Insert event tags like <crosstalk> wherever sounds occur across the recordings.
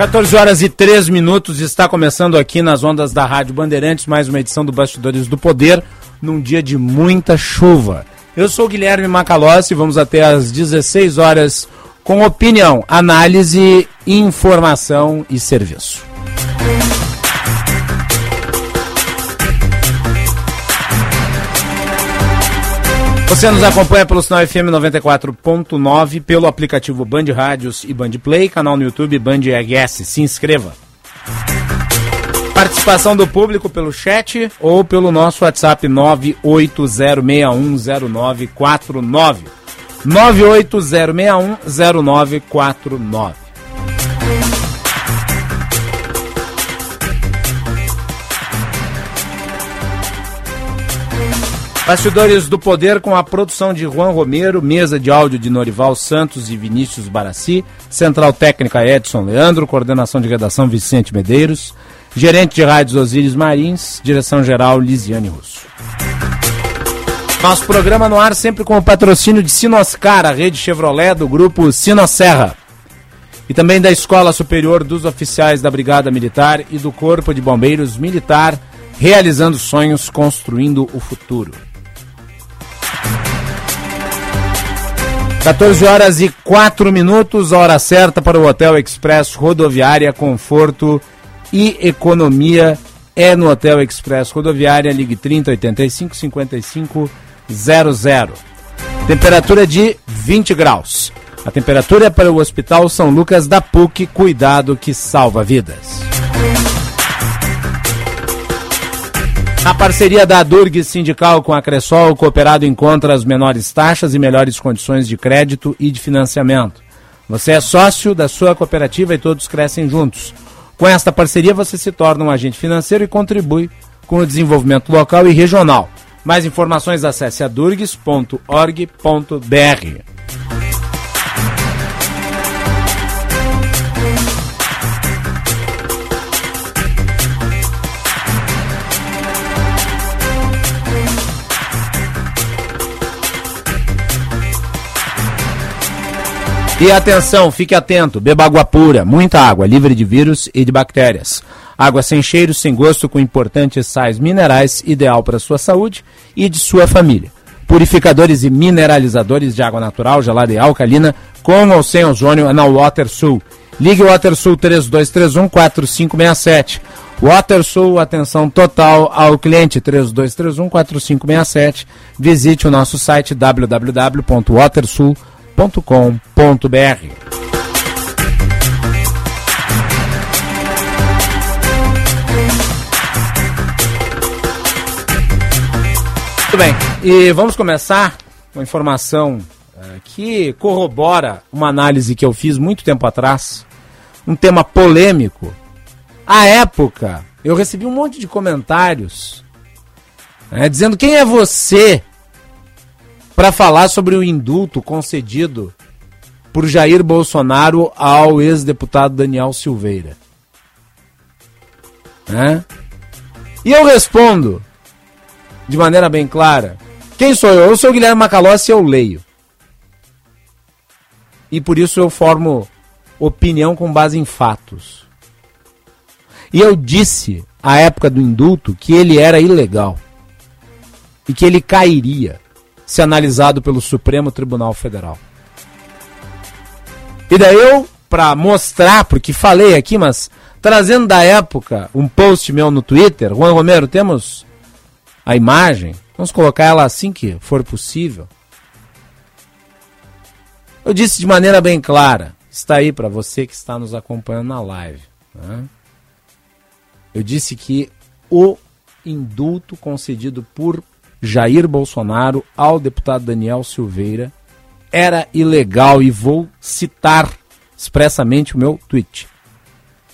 14 horas e 3 minutos, está começando aqui nas ondas da Rádio Bandeirantes mais uma edição do Bastidores do Poder, num dia de muita chuva. Eu sou Guilherme Macalossi, vamos até às 16 horas com opinião, análise, informação e serviço. Você nos acompanha pelo sinal FM 94.9, pelo aplicativo Band Rádios e Band Play, canal no YouTube Band RS. Se inscreva. Participação do público pelo chat ou pelo nosso WhatsApp 980610949. 980610949. Bastidores do Poder com a produção de Juan Romero, mesa de áudio de Norival Santos e Vinícius Barassi, central técnica Edson Leandro, coordenação de redação Vicente Medeiros, gerente de rádios Osíris Marins, direção geral Lisiane Russo. Nosso programa no ar sempre com o patrocínio de Sinoscar, a rede Chevrolet do grupo Sinosserra. E também da Escola Superior dos Oficiais da Brigada Militar e do Corpo de Bombeiros Militar, realizando sonhos, construindo o futuro. 14 horas e 4 minutos, hora certa para o Hotel Express Rodoviária, conforto e economia é no Hotel Express Rodoviária, ligue 30 85 55 00. Temperatura de 20 graus. A temperatura é para o Hospital São Lucas da PUC, cuidado que salva vidas. A parceria da Durg Sindical com a Cressol, o cooperado encontra as menores taxas e melhores condições de crédito e de financiamento. Você é sócio da sua cooperativa e todos crescem juntos. Com esta parceria, você se torna um agente financeiro e contribui com o desenvolvimento local e regional. Mais informações acesse adurgs.org.br. E atenção, fique atento, beba água pura, muita água, livre de vírus e de bactérias. Água sem cheiro, sem gosto, com importantes sais minerais, ideal para sua saúde e de sua família. Purificadores e mineralizadores de água natural, gelada e alcalina, com ou sem ozônio, é na WaterSul. Ligue WaterSul 3231 4567. WaterSul, atenção total ao cliente 3231 4567. Visite o nosso site www.watersul.com www.radiocultura.com.br. Muito bem, e vamos começar com uma informação uh, que corrobora uma análise que eu fiz muito tempo atrás, um tema polêmico. À época, eu recebi um monte de comentários né, dizendo quem é você para falar sobre o indulto concedido por Jair Bolsonaro ao ex-deputado Daniel Silveira. Né? E eu respondo de maneira bem clara: quem sou eu? Eu sou o Guilherme Macalossi e eu leio. E por isso eu formo opinião com base em fatos. E eu disse, à época do indulto, que ele era ilegal. E que ele cairia se analisado pelo Supremo Tribunal Federal. E daí eu, para mostrar, porque falei aqui, mas trazendo da época um post meu no Twitter, Juan Romero, temos a imagem, vamos colocar ela assim que for possível. Eu disse de maneira bem clara, está aí para você que está nos acompanhando na live. Né? Eu disse que o indulto concedido por Jair Bolsonaro ao deputado Daniel Silveira era ilegal e vou citar expressamente o meu tweet,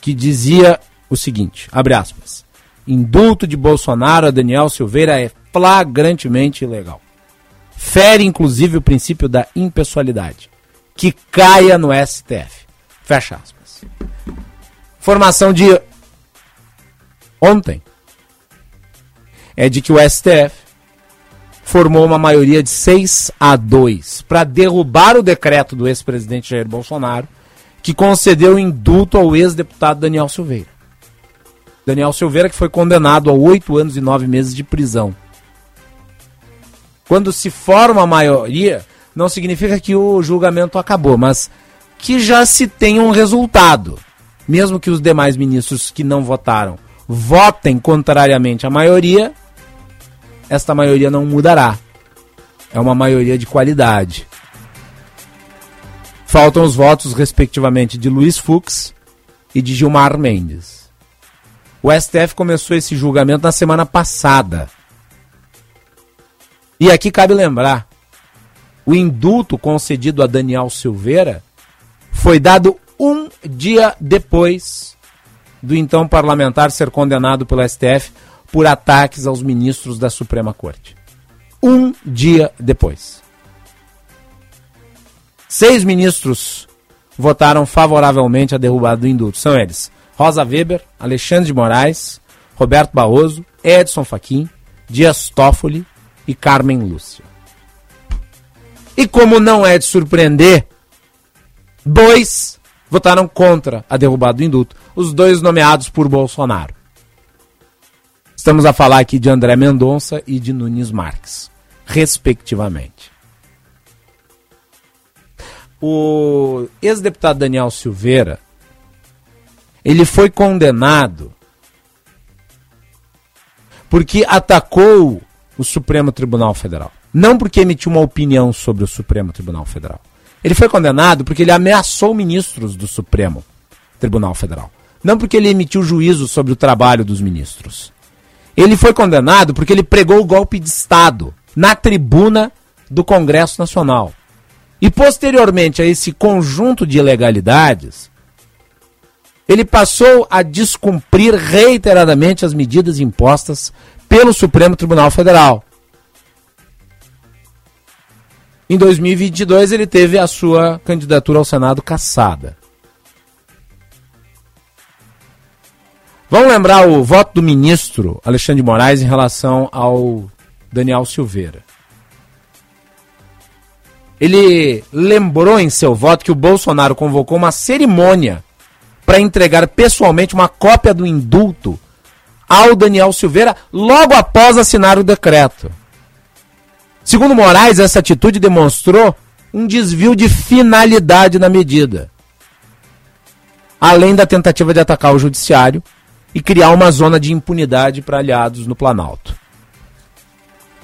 que dizia o seguinte, abre aspas, indulto de Bolsonaro a Daniel Silveira é flagrantemente ilegal. Fere inclusive o princípio da impessoalidade, que caia no STF. Fecha aspas. Informação de ontem é de que o STF formou uma maioria de 6 a 2 para derrubar o decreto do ex-presidente Jair Bolsonaro, que concedeu indulto ao ex-deputado Daniel Silveira. Daniel Silveira, que foi condenado a oito anos e nove meses de prisão. Quando se forma a maioria, não significa que o julgamento acabou, mas que já se tem um resultado. Mesmo que os demais ministros que não votaram votem contrariamente à maioria, esta maioria não mudará. É uma maioria de qualidade. Faltam os votos, respectivamente, de Luiz Fux e de Gilmar Mendes. O STF começou esse julgamento na semana passada. E aqui cabe lembrar: o indulto concedido a Daniel Silveira foi dado um dia depois do então parlamentar ser condenado pelo STF por ataques aos ministros da Suprema Corte. Um dia depois. Seis ministros votaram favoravelmente a derrubada do indulto. São eles: Rosa Weber, Alexandre de Moraes, Roberto Barroso, Edson Fachin, Dias Toffoli e Carmen Lúcia. E como não é de surpreender, dois votaram contra a derrubada do indulto, os dois nomeados por Bolsonaro. Estamos a falar aqui de André Mendonça e de Nunes Marques, respectivamente. O ex-deputado Daniel Silveira, ele foi condenado porque atacou o Supremo Tribunal Federal. Não porque emitiu uma opinião sobre o Supremo Tribunal Federal. Ele foi condenado porque ele ameaçou ministros do Supremo Tribunal Federal. Não porque ele emitiu juízo sobre o trabalho dos ministros. Ele foi condenado porque ele pregou o golpe de Estado na tribuna do Congresso Nacional. E posteriormente a esse conjunto de ilegalidades, ele passou a descumprir reiteradamente as medidas impostas pelo Supremo Tribunal Federal. Em 2022, ele teve a sua candidatura ao Senado cassada. Vamos lembrar o voto do ministro Alexandre de Moraes em relação ao Daniel Silveira. Ele lembrou em seu voto que o Bolsonaro convocou uma cerimônia para entregar pessoalmente uma cópia do indulto ao Daniel Silveira logo após assinar o decreto. Segundo Moraes, essa atitude demonstrou um desvio de finalidade na medida. Além da tentativa de atacar o judiciário e criar uma zona de impunidade para aliados no Planalto.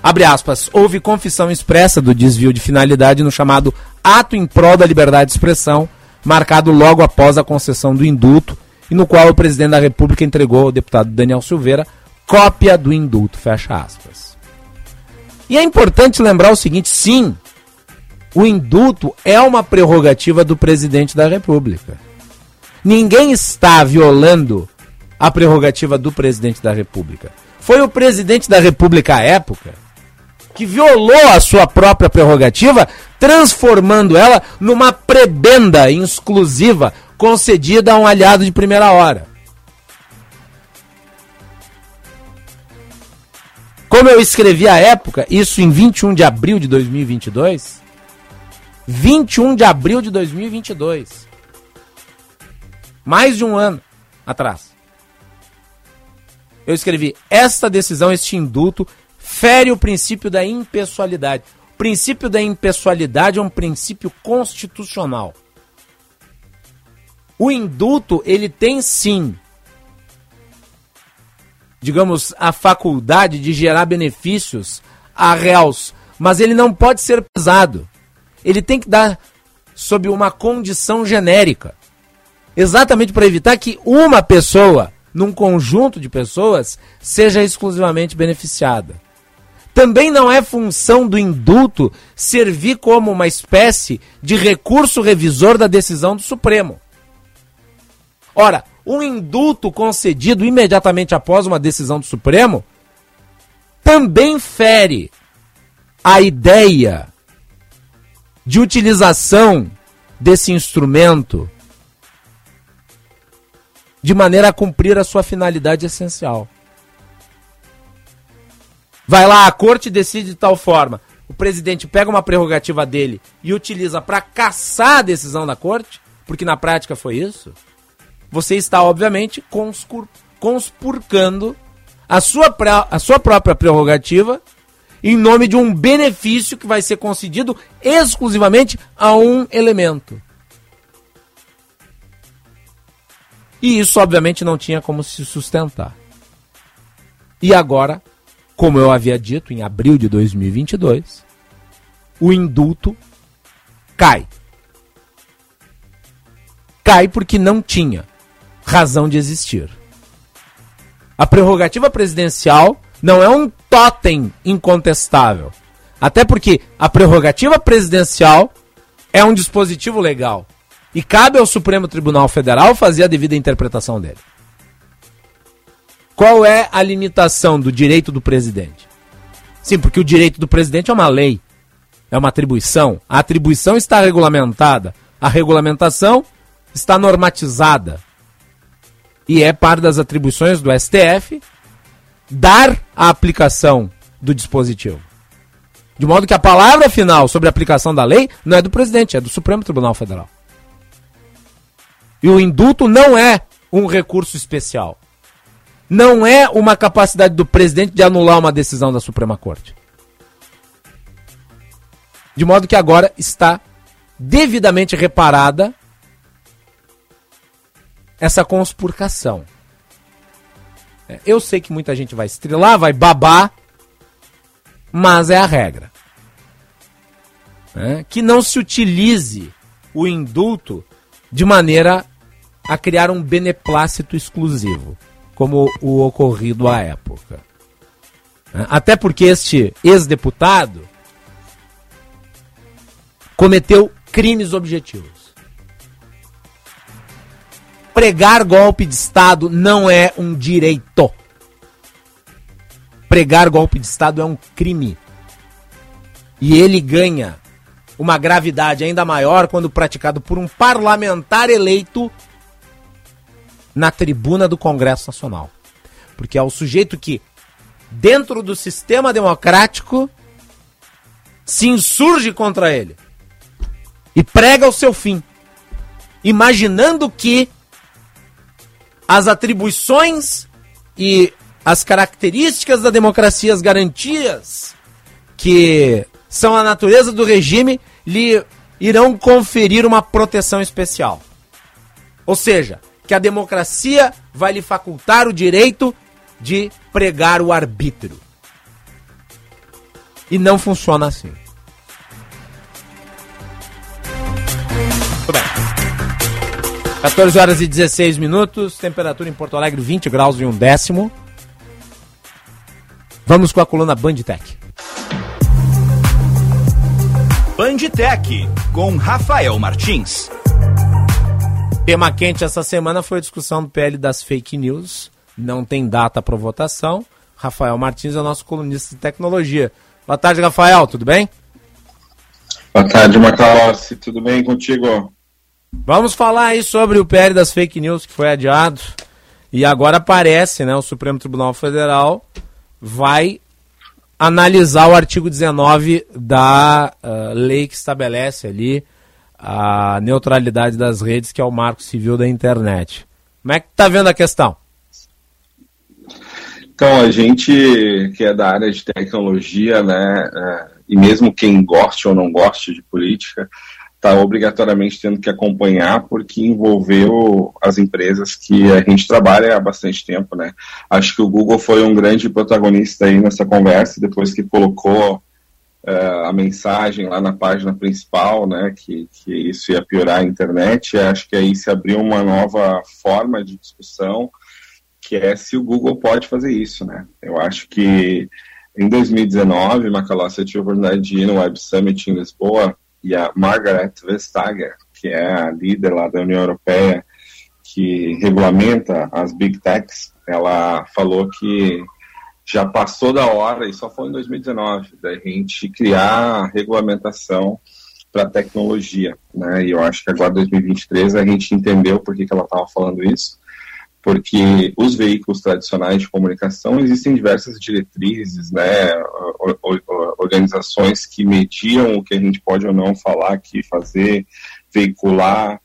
Abre aspas, houve confissão expressa do desvio de finalidade no chamado Ato em Prol da Liberdade de Expressão, marcado logo após a concessão do indulto, e no qual o presidente da República entregou ao deputado Daniel Silveira cópia do indulto, fecha aspas. E é importante lembrar o seguinte, sim, o indulto é uma prerrogativa do presidente da República. Ninguém está violando a prerrogativa do presidente da República. Foi o presidente da República à época que violou a sua própria prerrogativa, transformando ela numa prebenda exclusiva concedida a um aliado de primeira hora. Como eu escrevi à época, isso em 21 de abril de 2022, 21 de abril de 2022, mais de um ano atrás eu escrevi: esta decisão, este indulto, fere o princípio da impessoalidade. O princípio da impessoalidade é um princípio constitucional. O indulto, ele tem sim, digamos, a faculdade de gerar benefícios a réus, mas ele não pode ser pesado. Ele tem que dar sob uma condição genérica. Exatamente para evitar que uma pessoa num conjunto de pessoas, seja exclusivamente beneficiada. Também não é função do indulto servir como uma espécie de recurso revisor da decisão do Supremo. Ora, um indulto concedido imediatamente após uma decisão do Supremo também fere a ideia de utilização desse instrumento de maneira a cumprir a sua finalidade essencial. Vai lá, a corte decide de tal forma. O presidente pega uma prerrogativa dele e utiliza para caçar a decisão da corte, porque na prática foi isso. Você está, obviamente, conspurcando a sua, a sua própria prerrogativa em nome de um benefício que vai ser concedido exclusivamente a um elemento. E isso, obviamente, não tinha como se sustentar. E agora, como eu havia dito, em abril de 2022, o indulto cai. Cai porque não tinha razão de existir. A prerrogativa presidencial não é um totem incontestável. Até porque a prerrogativa presidencial é um dispositivo legal. E cabe ao Supremo Tribunal Federal fazer a devida interpretação dele. Qual é a limitação do direito do presidente? Sim, porque o direito do presidente é uma lei, é uma atribuição. A atribuição está regulamentada, a regulamentação está normatizada. E é parte das atribuições do STF dar a aplicação do dispositivo. De modo que a palavra final sobre a aplicação da lei não é do presidente, é do Supremo Tribunal Federal. E o indulto não é um recurso especial. Não é uma capacidade do presidente de anular uma decisão da Suprema Corte. De modo que agora está devidamente reparada essa conspurcação. É, eu sei que muita gente vai estrelar, vai babar, mas é a regra. É, que não se utilize o indulto de maneira a criar um beneplácito exclusivo, como o ocorrido à época. É, até porque este ex-deputado cometeu crimes objetivos pregar golpe de Estado não é um direito. Pregar golpe de Estado é um crime. E ele ganha uma gravidade ainda maior quando praticado por um parlamentar eleito na tribuna do Congresso Nacional. Porque é o sujeito que, dentro do sistema democrático, se insurge contra ele e prega o seu fim, imaginando que as atribuições e as características da democracia, as garantias que são a natureza do regime, lhe irão conferir uma proteção especial. Ou seja, que a democracia vai lhe facultar o direito de pregar o arbítrio. E não funciona assim. 14 horas e 16 minutos, temperatura em Porto Alegre 20 graus e um décimo. Vamos com a coluna Banditech. Banditech, com Rafael Martins. Tema quente essa semana foi a discussão do PL das fake news. Não tem data para votação. Rafael Martins é o nosso colunista de tecnologia. Boa tarde, Rafael, tudo bem? Boa tarde, Macalossi, tudo bem contigo? Vamos falar aí sobre o PL das fake news que foi adiado. E agora parece, né, o Supremo Tribunal Federal vai analisar o artigo 19 da uh, lei que estabelece ali a neutralidade das redes, que é o marco civil da internet. Como é que tá vendo a questão? Então, a gente que é da área de tecnologia, né, uh, e mesmo quem goste ou não goste de política, está obrigatoriamente tendo que acompanhar porque envolveu as empresas que a gente trabalha há bastante tempo, né? Acho que o Google foi um grande protagonista aí nessa conversa, depois que colocou uh, a mensagem lá na página principal, né, que, que isso ia piorar a internet, acho que aí se abriu uma nova forma de discussão que é se o Google pode fazer isso, né? Eu acho que em 2019, Macalossi tive a oportunidade de ir no Web Summit em Lisboa e a Margaret Vestager, que é a líder lá da União Europeia que regulamenta as big techs, ela falou que já passou da hora, e só foi em 2019, da gente criar regulamentação para tecnologia, né? E eu acho que agora, em 2023, a gente entendeu por que, que ela estava falando isso, porque os veículos tradicionais de comunicação existem diversas diretrizes, né? Organizações que mediam o que a gente pode ou não falar, que fazer, veicular,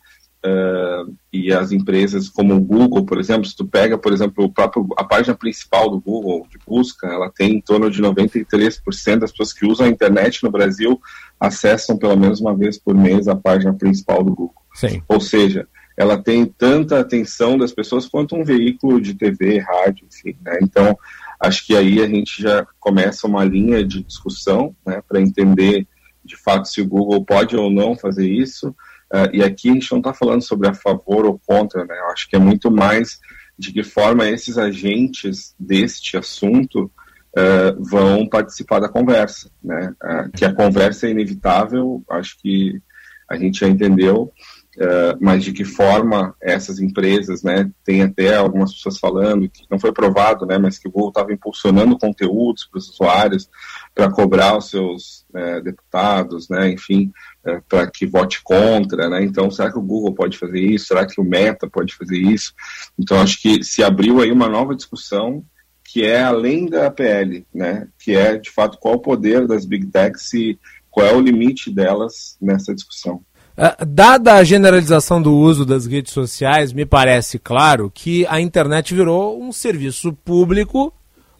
Uh, e as empresas como o Google, por exemplo, se tu pega, por exemplo, o próprio, a página principal do Google de busca, ela tem em torno de 93% das pessoas que usam a internet no Brasil acessam pelo menos uma vez por mês a página principal do Google. Sim. Ou seja, ela tem tanta atenção das pessoas quanto um veículo de TV, rádio, enfim. Né? Então, acho que aí a gente já começa uma linha de discussão né, para entender de fato se o Google pode ou não fazer isso Uh, e aqui a gente não está falando sobre a favor ou contra, né? Eu acho que é muito mais de que forma esses agentes deste assunto uh, vão participar da conversa, né? Uh, que a conversa é inevitável, acho que a gente já entendeu, Uh, mas de que forma essas empresas, né, tem até algumas pessoas falando que não foi provado, né, mas que o Google estava impulsionando conteúdos para os usuários para cobrar os seus uh, deputados, né, enfim, uh, para que vote contra, né, então será que o Google pode fazer isso? Será que o Meta pode fazer isso? Então acho que se abriu aí uma nova discussão que é além da PL, né, que é de fato qual o poder das big techs e qual é o limite delas nessa discussão. Uh, dada a generalização do uso das redes sociais, me parece claro que a internet virou um serviço público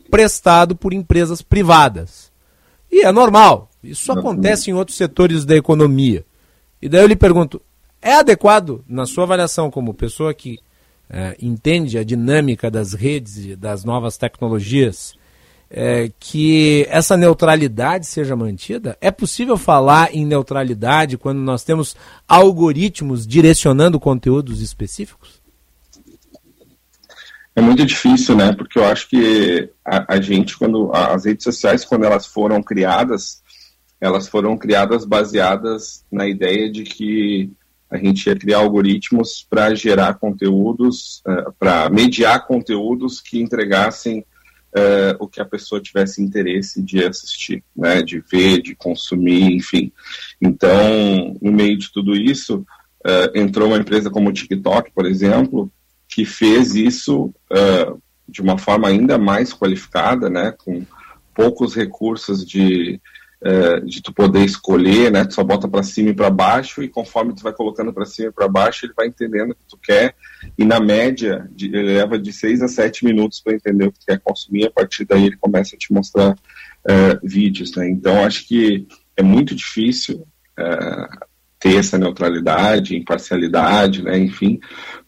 prestado por empresas privadas. E é normal, isso acontece em outros setores da economia. E daí eu lhe pergunto: é adequado, na sua avaliação, como pessoa que é, entende a dinâmica das redes e das novas tecnologias, é, que essa neutralidade seja mantida? É possível falar em neutralidade quando nós temos algoritmos direcionando conteúdos específicos? É muito difícil, né? Porque eu acho que a, a gente, quando as redes sociais, quando elas foram criadas, elas foram criadas baseadas na ideia de que a gente ia criar algoritmos para gerar conteúdos, é, para mediar conteúdos que entregassem uh, o que a pessoa tivesse interesse de assistir, né, de ver, de consumir, enfim. Então, no meio de tudo isso, uh, entrou uma empresa como o TikTok, por exemplo, que fez isso uh, de uma forma ainda mais qualificada, né, com poucos recursos de é, de tu poder escolher, né? Tu só bota para cima e para baixo e conforme tu vai colocando para cima e para baixo, ele vai entendendo o que tu quer e na média de, ele leva de 6 a 7 minutos para entender o que tu quer consumir. A partir daí ele começa a te mostrar é, vídeos, né? Então acho que é muito difícil é, ter essa neutralidade, imparcialidade, né? Enfim,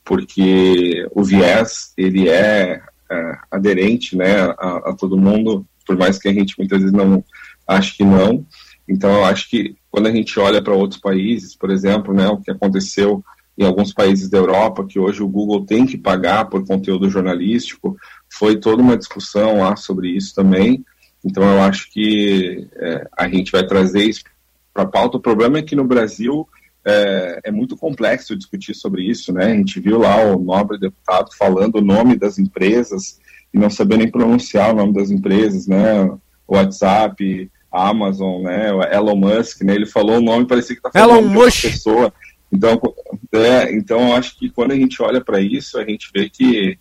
porque o viés ele é, é aderente, né? A, a todo mundo, por mais que a gente muitas vezes não Acho que não. Então, eu acho que quando a gente olha para outros países, por exemplo, né, o que aconteceu em alguns países da Europa, que hoje o Google tem que pagar por conteúdo jornalístico, foi toda uma discussão lá sobre isso também. Então, eu acho que é, a gente vai trazer isso para a pauta. O problema é que no Brasil é, é, muito complexo discutir sobre isso, né? A gente viu lá o nobre deputado falando o nome das empresas e não sabendo nem pronunciar o nome das empresas, né? O Amazon, né? O Elon Musk, né? Ele falou o nome, parecia que está falando Elon de uma pessoa. Então, é, então, eu acho que quando a gente olha para isso, a gente vê que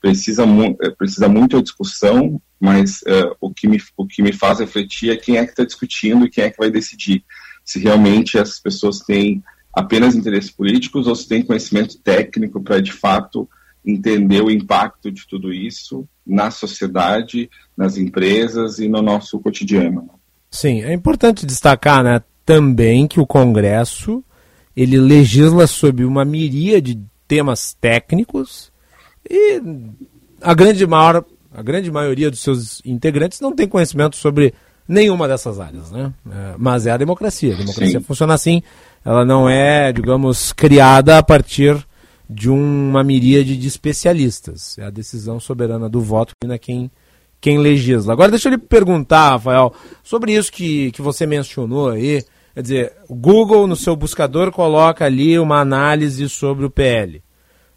precisa, mu é, precisa muito discussão, mas uh, o, que me, o que me faz refletir é quem é que está discutindo e quem é que vai decidir. Se realmente essas pessoas têm apenas interesses políticos ou se têm conhecimento técnico para, de fato, entender o impacto de tudo isso na sociedade, nas empresas e no nosso cotidiano. Sim, é importante destacar né, também que o Congresso ele legisla sobre uma miríade de temas técnicos e a grande, maior, a grande maioria dos seus integrantes não tem conhecimento sobre nenhuma dessas áreas, né? É, mas é a democracia. A democracia Sim. funciona assim. Ela não é, digamos, criada a partir de uma miríade de especialistas. É a decisão soberana do voto que quem, quem legisla. Agora deixa eu lhe perguntar, Rafael, sobre isso que, que você mencionou aí. Quer dizer, o Google no seu buscador coloca ali uma análise sobre o PL.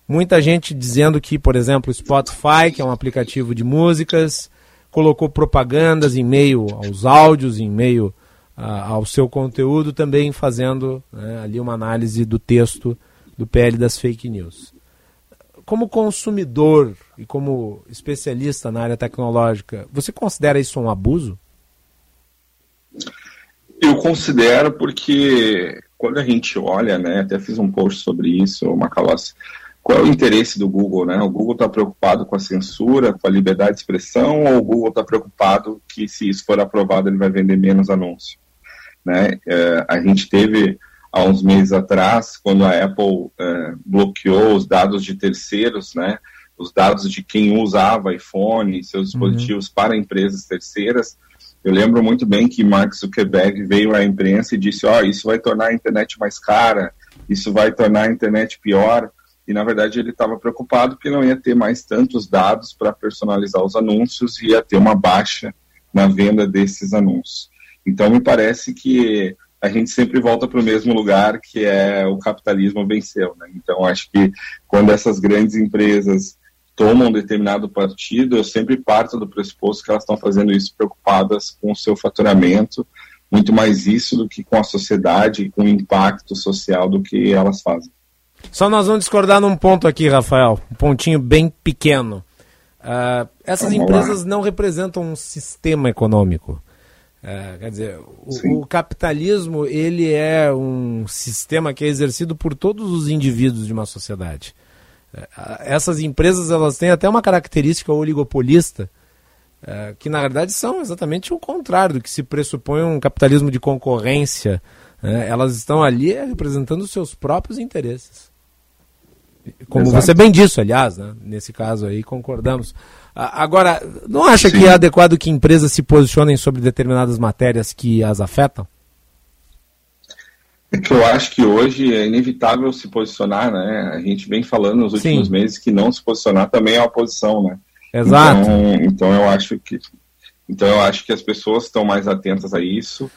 Muita gente dizendo que, por exemplo, o Spotify, que é um aplicativo de músicas, colocou propagandas em meio aos áudios, em meio a, ao seu conteúdo, também fazendo né, ali uma análise do texto do PL das fake news. Como consumidor e como especialista na área tecnológica, você considera isso um abuso? Eu considero porque quando a gente olha, né, até fiz um post sobre isso, Macalossi, qual é o interesse do Google, né? O Google está preocupado com a censura, com a liberdade de expressão, ou o Google está preocupado que se isso for aprovado ele vai vender menos anúncio? Né? É, a gente teve há uns meses atrás, quando a Apple é, bloqueou os dados de terceiros, né, os dados de quem usava iPhone e seus uhum. dispositivos uhum. para empresas terceiras, eu lembro muito bem que Mark Zuckerberg veio à imprensa e disse: Ó, oh, isso vai tornar a internet mais cara, isso vai tornar a internet pior. E na verdade ele estava preocupado porque não ia ter mais tantos dados para personalizar os anúncios e ia ter uma baixa na venda desses anúncios. Então me parece que a gente sempre volta para o mesmo lugar, que é o capitalismo venceu. Né? Então, acho que quando essas grandes empresas tomam um determinado partido, eu sempre parto do pressuposto que elas estão fazendo isso preocupadas com o seu faturamento, muito mais isso do que com a sociedade, com o impacto social do que elas fazem. Só nós vamos discordar num ponto aqui, Rafael, um pontinho bem pequeno. Uh, essas vamos empresas lá. não representam um sistema econômico. É, quer dizer, o, o, capitalismo ele é um sistema que é exercido por todos os indivíduos de uma sociedade. É, essas empresas elas têm até uma característica oligopolista é, que na verdade são exatamente o contrário do que se pressupõe um capitalismo de concorrência. Né? Elas estão ali representando os seus próprios interesses. Como Exato. você bem disse, aliás, né? nesse caso aí concordamos. Agora, não acha Sim. que é adequado que empresas se posicionem sobre determinadas matérias que as afetam? É que eu acho que hoje é inevitável se posicionar, né? A gente vem falando nos últimos Sim. meses que não se posicionar também é oposição, né? Exato. Então, então eu acho que então eu acho que as pessoas estão mais atentas a isso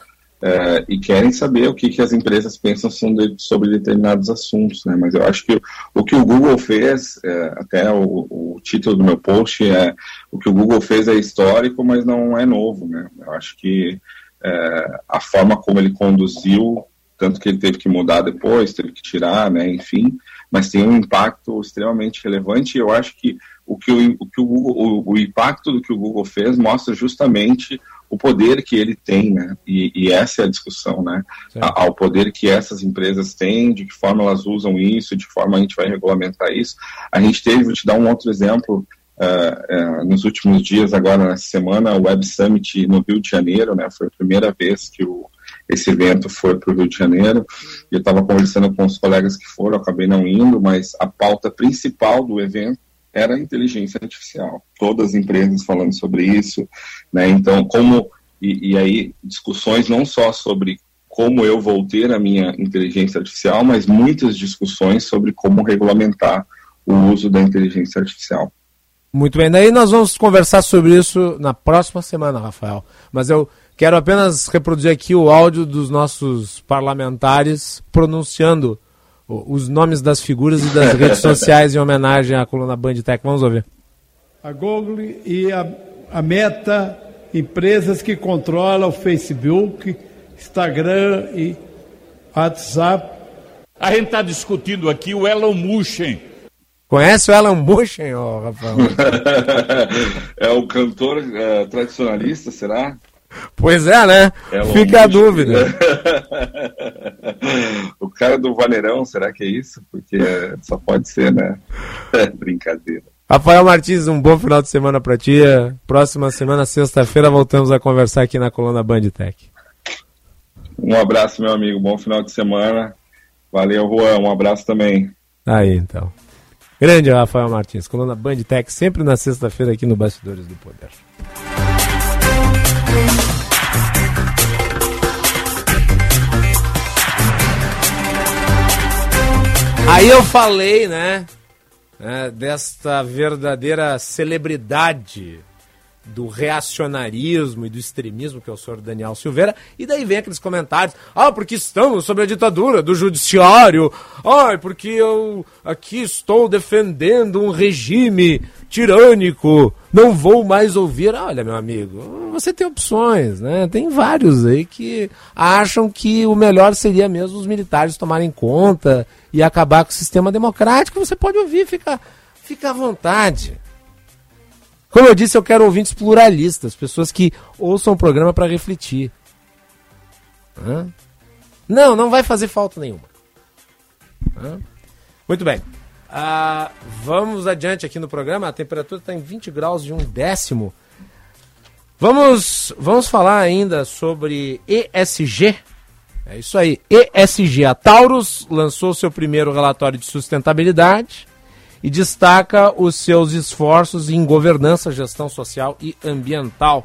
é, e querem saber o que, que as empresas pensam sobre determinados assuntos, né? Mas eu acho que o que o Google fez, é, até o, o, título do meu post é o que o Google fez é histórico, mas não é novo, né? Eu acho que é, a forma como ele conduziu, tanto que ele teve que mudar depois, teve que tirar, né? Enfim, mas tem um impacto extremamente relevante. E eu acho que o que o, o, que o, Google, o, o impacto do que o Google fez mostra justamente o poder que ele tem, né? E, e essa é a discussão, né? A, ao poder que essas empresas têm, de que forma elas usam isso, de que forma a gente vai regulamentar isso. A gente teve, vou te dar um outro exemplo, uh, uh, nos últimos dias, agora nessa semana, o Web Summit no Rio de Janeiro, né? Foi a primeira vez que o, esse evento foi para o Rio de Janeiro. Eu estava conversando com os colegas que foram, acabei não indo, mas a pauta principal do evento era a inteligência artificial. Todas as empresas falando sobre isso, né? Então, como e, e aí discussões não só sobre como eu vou ter a minha inteligência artificial, mas muitas discussões sobre como regulamentar o uso da inteligência artificial. Muito bem, daí nós vamos conversar sobre isso na próxima semana, Rafael. Mas eu quero apenas reproduzir aqui o áudio dos nossos parlamentares pronunciando os nomes das figuras e das redes sociais em homenagem à coluna Band Tech. Vamos ouvir. A Google e a, a Meta, empresas que controlam o Facebook, Instagram e WhatsApp. A gente está discutindo aqui o Elon Musk. Conhece o Elon Musk, oh, Rafael? <laughs> é o cantor é, tradicionalista, será? Pois é, né? Elon Fica a dúvida. <laughs> o cara do Vaneirão, será que é isso? Porque só pode ser, né? <laughs> Brincadeira. Rafael Martins, um bom final de semana para ti. Próxima semana, sexta-feira, voltamos a conversar aqui na coluna Bandtech. Um abraço, meu amigo. Bom final de semana. Valeu, Juan. Um abraço também. Aí, então. Grande Rafael Martins, coluna Bandtech, sempre na sexta-feira aqui no Bastidores do Poder. Aí eu falei, né, né, desta verdadeira celebridade do reacionarismo e do extremismo, que é o senhor Daniel Silveira, e daí vem aqueles comentários, ah, porque estamos sob a ditadura do judiciário, ah, porque eu aqui estou defendendo um regime tirânico, não vou mais ouvir. Olha, meu amigo, você tem opções, né? Tem vários aí que acham que o melhor seria mesmo os militares tomarem conta e acabar com o sistema democrático. Você pode ouvir, fica, fica à vontade. Como eu disse, eu quero ouvintes pluralistas, pessoas que ouçam o programa para refletir. Hã? Não, não vai fazer falta nenhuma. Hã? Muito bem. Ah, vamos adiante aqui no programa. A temperatura está em 20 graus de um décimo. Vamos, vamos falar ainda sobre ESG. É isso aí. ESG. A Taurus lançou seu primeiro relatório de sustentabilidade e destaca os seus esforços em governança, gestão social e ambiental.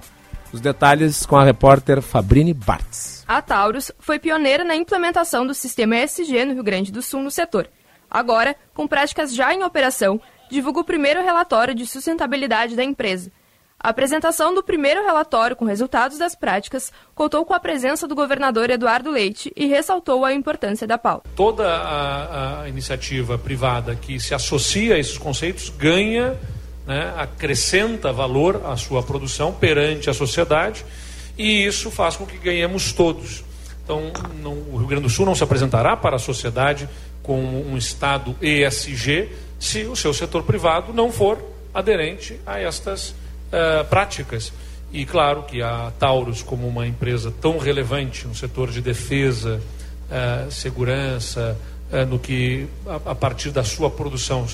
Os detalhes com a repórter Fabrini Bartz. A Taurus foi pioneira na implementação do sistema ESG no Rio Grande do Sul no setor. Agora, com práticas já em operação, divulga o primeiro relatório de sustentabilidade da empresa, a apresentação do primeiro relatório com resultados das práticas contou com a presença do governador Eduardo Leite e ressaltou a importância da pauta. Toda a, a iniciativa privada que se associa a esses conceitos ganha, né, acrescenta valor à sua produção perante a sociedade e isso faz com que ganhemos todos. Então, não, o Rio Grande do Sul não se apresentará para a sociedade como um Estado ESG se o seu setor privado não for aderente a estas uh, práticas. E claro que a Taurus, como uma empresa tão relevante no setor de defesa, uh, segurança, uh, no que a, a, partir da sua produção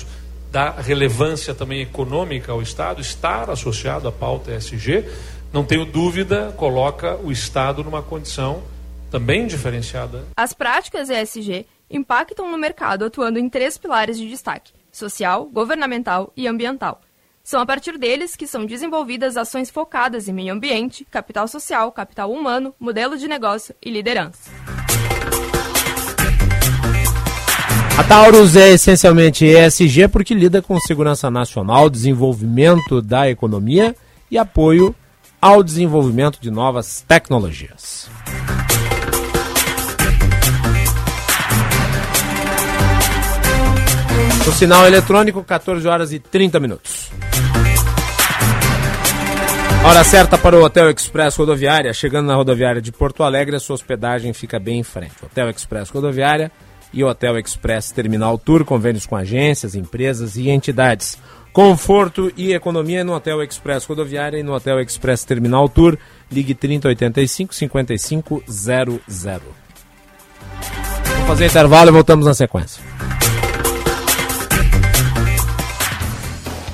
dá relevância também econômica ao Estado, estar associado à pauta ESG, não tenho dúvida, coloca o Estado numa condição também diferenciada. As práticas ESG impactam no mercado atuando em três pilares de destaque: social, governamental e ambiental são a partir deles que são desenvolvidas ações focadas em meio ambiente, capital social, capital humano, modelo de negócio e liderança. A Taurus é essencialmente ESG porque lida com segurança nacional, desenvolvimento da economia e apoio ao desenvolvimento de novas tecnologias. O sinal eletrônico, 14 horas e 30 minutos. Hora certa para o Hotel Express Rodoviária. Chegando na rodoviária de Porto Alegre, a sua hospedagem fica bem em frente. Hotel Express Rodoviária e Hotel Express Terminal Tour, convênios com agências, empresas e entidades. Conforto e economia no Hotel Express Rodoviária e no Hotel Express Terminal Tour. Ligue 3085 5500. Vamos fazer intervalo e voltamos na sequência.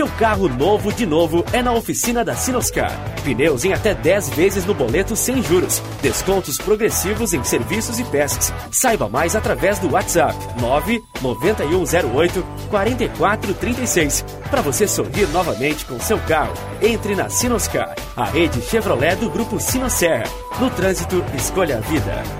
Seu carro novo de novo é na oficina da Sinoscar. Pneus em até 10 vezes no boleto sem juros. Descontos progressivos em serviços e peças. Saiba mais através do WhatsApp 99108 4436. Para você sorrir novamente com seu carro, entre na Sinoscar, a rede Chevrolet do grupo Sinosserra. No trânsito, escolha a vida.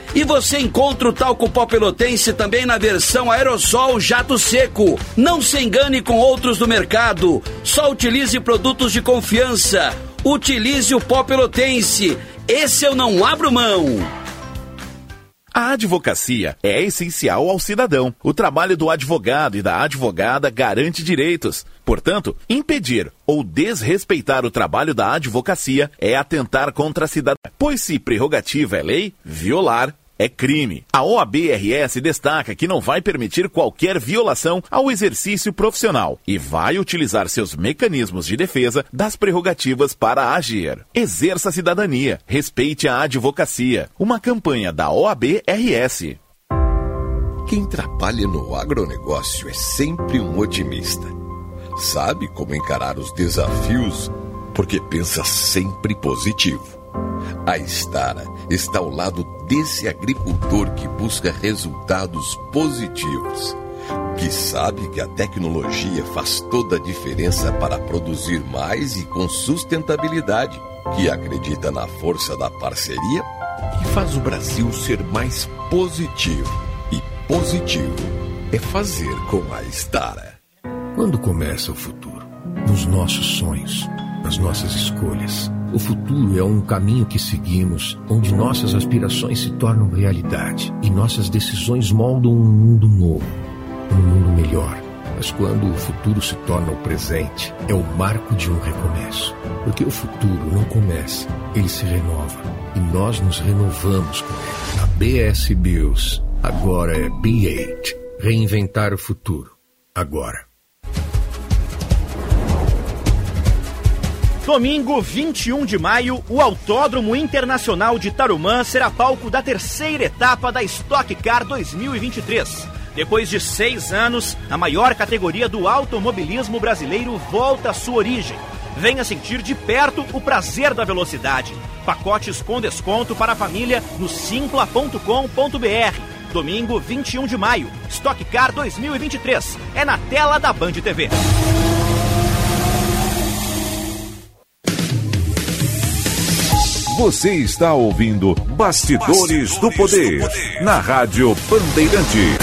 e você encontra o talco pó pelotense também na versão aerossol jato seco. Não se engane com outros do mercado. Só utilize produtos de confiança. Utilize o pó pelotense Esse eu não abro mão. A advocacia é essencial ao cidadão. O trabalho do advogado e da advogada garante direitos. Portanto, impedir ou desrespeitar o trabalho da advocacia é atentar contra a cidadania. Pois se prerrogativa é lei, violar é crime. A OAB-RS destaca que não vai permitir qualquer violação ao exercício profissional e vai utilizar seus mecanismos de defesa das prerrogativas para agir. Exerça a cidadania, respeite a advocacia. Uma campanha da OAB-RS. Quem trabalha no agronegócio é sempre um otimista. Sabe como encarar os desafios porque pensa sempre positivo. A Estara está ao lado desse agricultor que busca resultados positivos, que sabe que a tecnologia faz toda a diferença para produzir mais e com sustentabilidade, que acredita na força da parceria e faz o Brasil ser mais positivo. E positivo é fazer com a Estara. Quando começa o futuro? Nos nossos sonhos, nas nossas escolhas o futuro é um caminho que seguimos, onde nossas aspirações se tornam realidade e nossas decisões moldam um mundo novo, um mundo melhor. Mas quando o futuro se torna o presente, é o marco de um recomeço. Porque o futuro não começa, ele se renova. E nós nos renovamos com ele. A BS Bills agora é B8. Reinventar o futuro. Agora. Domingo, 21 de maio, o Autódromo Internacional de Tarumã será palco da terceira etapa da Stock Car 2023. Depois de seis anos, a maior categoria do automobilismo brasileiro volta à sua origem. Venha sentir de perto o prazer da velocidade. Pacotes com desconto para a família no simpla.com.br. Domingo, 21 de maio, Stock Car 2023. É na tela da Band TV. Você está ouvindo Bastidores, Bastidores do, poder, do, Poder, na Rádio Bandeirante.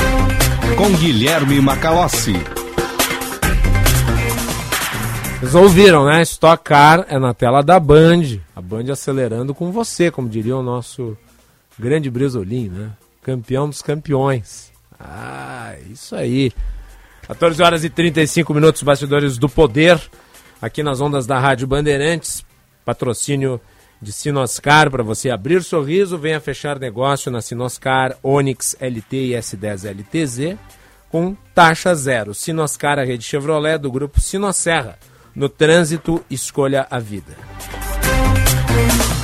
Com Guilherme Macalossi. Vocês ouviram, né? Stock Car é na tela da Band. A Band acelerando com você, como diria o nosso grande Brizolim, né? Campeão dos campeões. Ah, isso aí. 14 horas e 35 minutos, Bastidores do Poder. Aqui nas ondas da Rádio Bandeirantes. Patrocínio de Sinoscar para você abrir sorriso, venha fechar negócio na Sinoscar, Onix LT e S10 LTZ com taxa zero. Sinoscar, a rede Chevrolet do grupo Sinosserra. No trânsito, escolha a vida.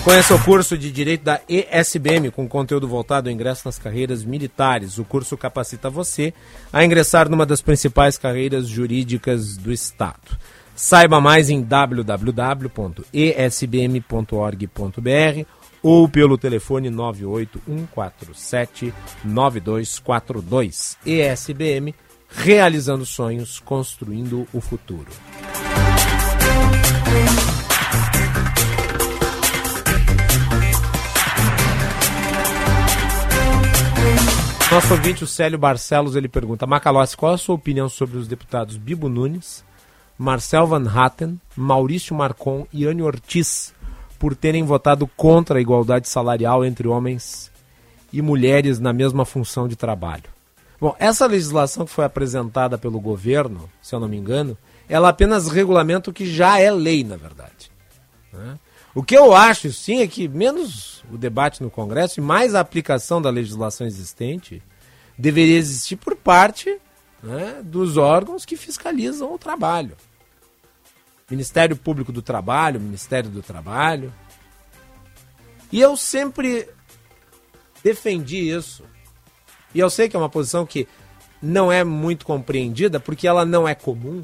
Conheça o curso de Direito da ESBM, com conteúdo voltado ao ingresso nas carreiras militares. O curso capacita você a ingressar numa das principais carreiras jurídicas do Estado. Saiba mais em www.esbm.org.br ou pelo telefone 981479242. ESBM, realizando sonhos, construindo o futuro. Nosso ouvinte, o Célio Barcelos, ele pergunta: Macalossi, qual a sua opinião sobre os deputados Bibo Nunes, Marcel Van Hatten, Maurício Marcon e Anne Ortiz por terem votado contra a igualdade salarial entre homens e mulheres na mesma função de trabalho. Bom, essa legislação que foi apresentada pelo governo, se eu não me engano, ela apenas regulamenta o que já é lei, na verdade. Né? O que eu acho, sim, é que menos o debate no Congresso e mais a aplicação da legislação existente deveria existir por parte né, dos órgãos que fiscalizam o trabalho. Ministério Público do Trabalho, Ministério do Trabalho. E eu sempre defendi isso. E eu sei que é uma posição que não é muito compreendida, porque ela não é comum.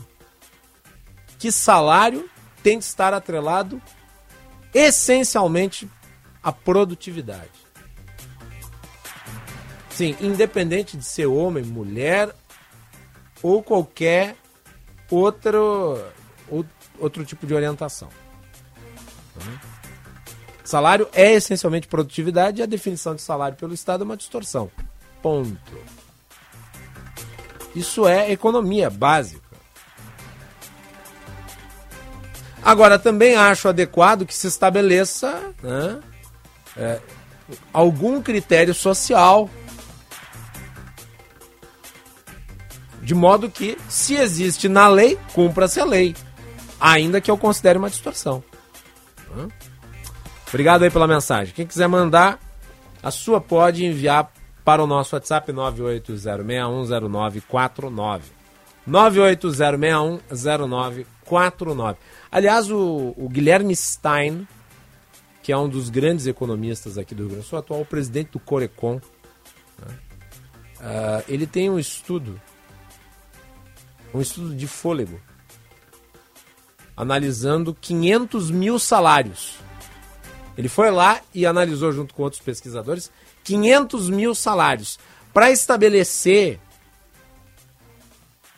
Que salário tem de estar atrelado essencialmente à produtividade. Sim, independente de ser homem, mulher ou qualquer outro, outro tipo de orientação. Salário é essencialmente produtividade e a definição de salário pelo Estado é uma distorção. Ponto. Isso é economia básica. Agora, também acho adequado que se estabeleça né, é, algum critério social. De modo que, se existe na lei, cumpra-se a lei. Ainda que eu considere uma distorção. Obrigado aí pela mensagem. Quem quiser mandar, a sua pode enviar para o nosso WhatsApp 980610949. 980610949. Aliás, o, o, Guilherme Stein, que é um dos grandes economistas aqui do Rio Grande do Sul, atual presidente do Corecon, né? uh, ele tem um estudo, um estudo de fôlego, analisando 500 mil salários. Ele foi lá e analisou, junto com outros pesquisadores, 500 mil salários para estabelecer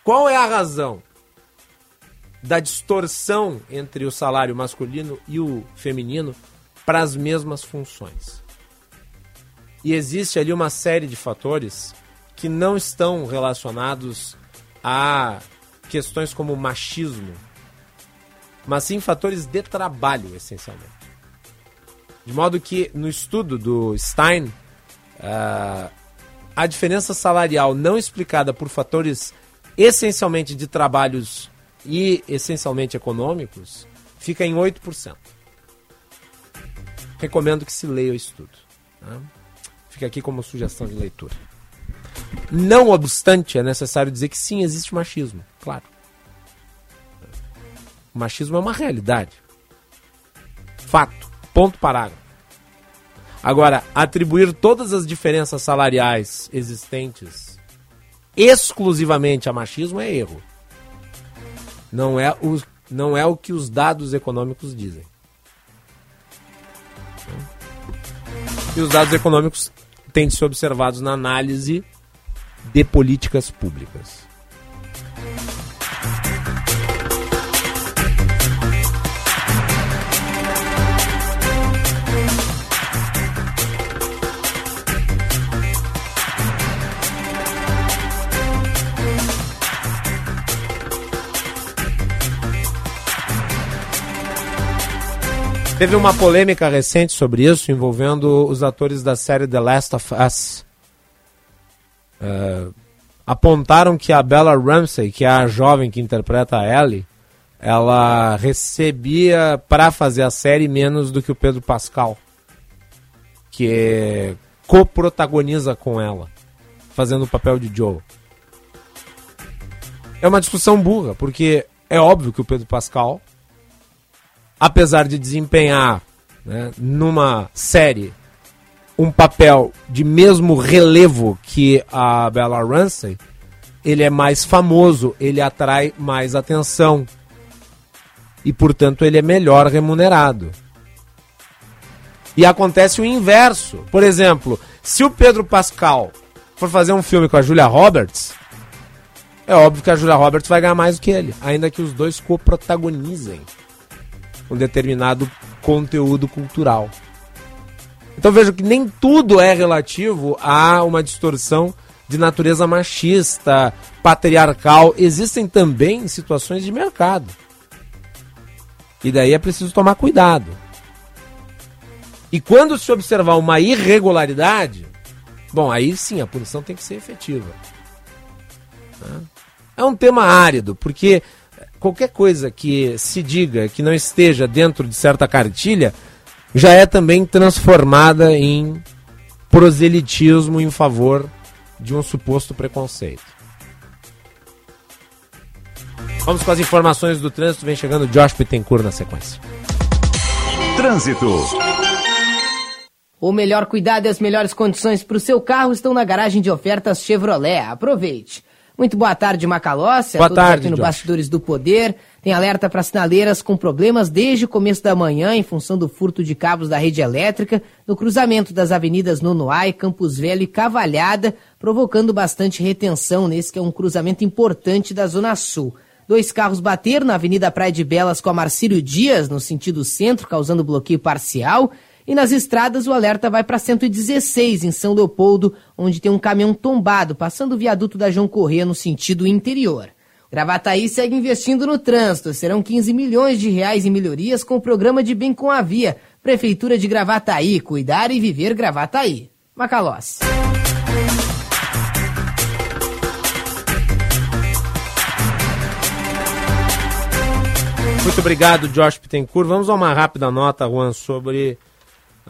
qual é a razão da distorção entre o salário masculino e o feminino para as mesmas funções. E existe ali uma série de fatores que não estão relacionados a questões como machismo, mas sim fatores de trabalho, essencialmente. De modo que, no estudo do Stein, uh, a diferença salarial não explicada por fatores essencialmente de trabalhos e essencialmente econômicos fica em 8%. Recomendo que se leia o estudo. Tá? Fica aqui como sugestão de leitura. Não obstante, é necessário dizer que sim, existe machismo, claro. O machismo é uma realidade. Fato. Ponto parágrafo. Agora, atribuir todas as diferenças salariais existentes exclusivamente a machismo é erro. Não é o, não é o que os dados econômicos dizem. E os dados econômicos têm de ser observados na análise de políticas públicas. Teve uma polêmica recente sobre isso, envolvendo os atores da série The Last of Us. Uh, apontaram que a Bella Ramsey, que é a jovem que interpreta a Ellie, ela recebia para fazer a série menos do que o Pedro Pascal, que co-protagoniza com ela, fazendo o papel de Joe. É uma discussão burra, porque é óbvio que o Pedro Pascal apesar de desempenhar né, numa série um papel de mesmo relevo que a Bella Ramsey, ele é mais famoso, ele atrai mais atenção e, portanto, ele é melhor remunerado. E acontece o inverso. Por exemplo, se o Pedro Pascal for fazer um filme com a Julia Roberts, é óbvio que a Julia Roberts vai ganhar mais do que ele, ainda que os dois coprotagonizem um determinado conteúdo cultural. Então vejo que nem tudo é relativo a uma distorção de natureza machista, patriarcal. Existem também situações de mercado. E daí é preciso tomar cuidado. E quando se observar uma irregularidade, bom, aí sim a punição tem que ser efetiva. É um tema árido, porque qualquer coisa que se diga que não esteja dentro de certa cartilha já é também transformada em proselitismo em favor de um suposto preconceito. Vamos com as informações do trânsito. Vem chegando Josh Pittencourt na sequência. Trânsito. O melhor cuidado e as melhores condições para o seu carro estão na garagem de ofertas Chevrolet. Aproveite. Muito boa tarde, Macalócia. Boa tarde, aqui no Bastidores do Poder. Tem alerta para sinaleiras com problemas desde o começo da manhã em função do furto de cabos da rede elétrica no cruzamento das avenidas Nonoai, Campos Velho e Cavalhada, provocando bastante retenção nesse que é um cruzamento importante da Zona Sul. Dois carros bateram na Avenida Praia de Belas com a Marcílio Dias, no sentido centro, causando bloqueio parcial. E nas estradas o alerta vai para 116 em São Leopoldo, onde tem um caminhão tombado passando o viaduto da João Corrêa no sentido interior. Gravataí segue investindo no trânsito. Serão 15 milhões de reais em melhorias com o programa de Bem com a Via, Prefeitura de Gravataí, cuidar e viver Gravataí. Macalós. Muito obrigado, Josh Pittencourt. Vamos a uma rápida nota, Juan, sobre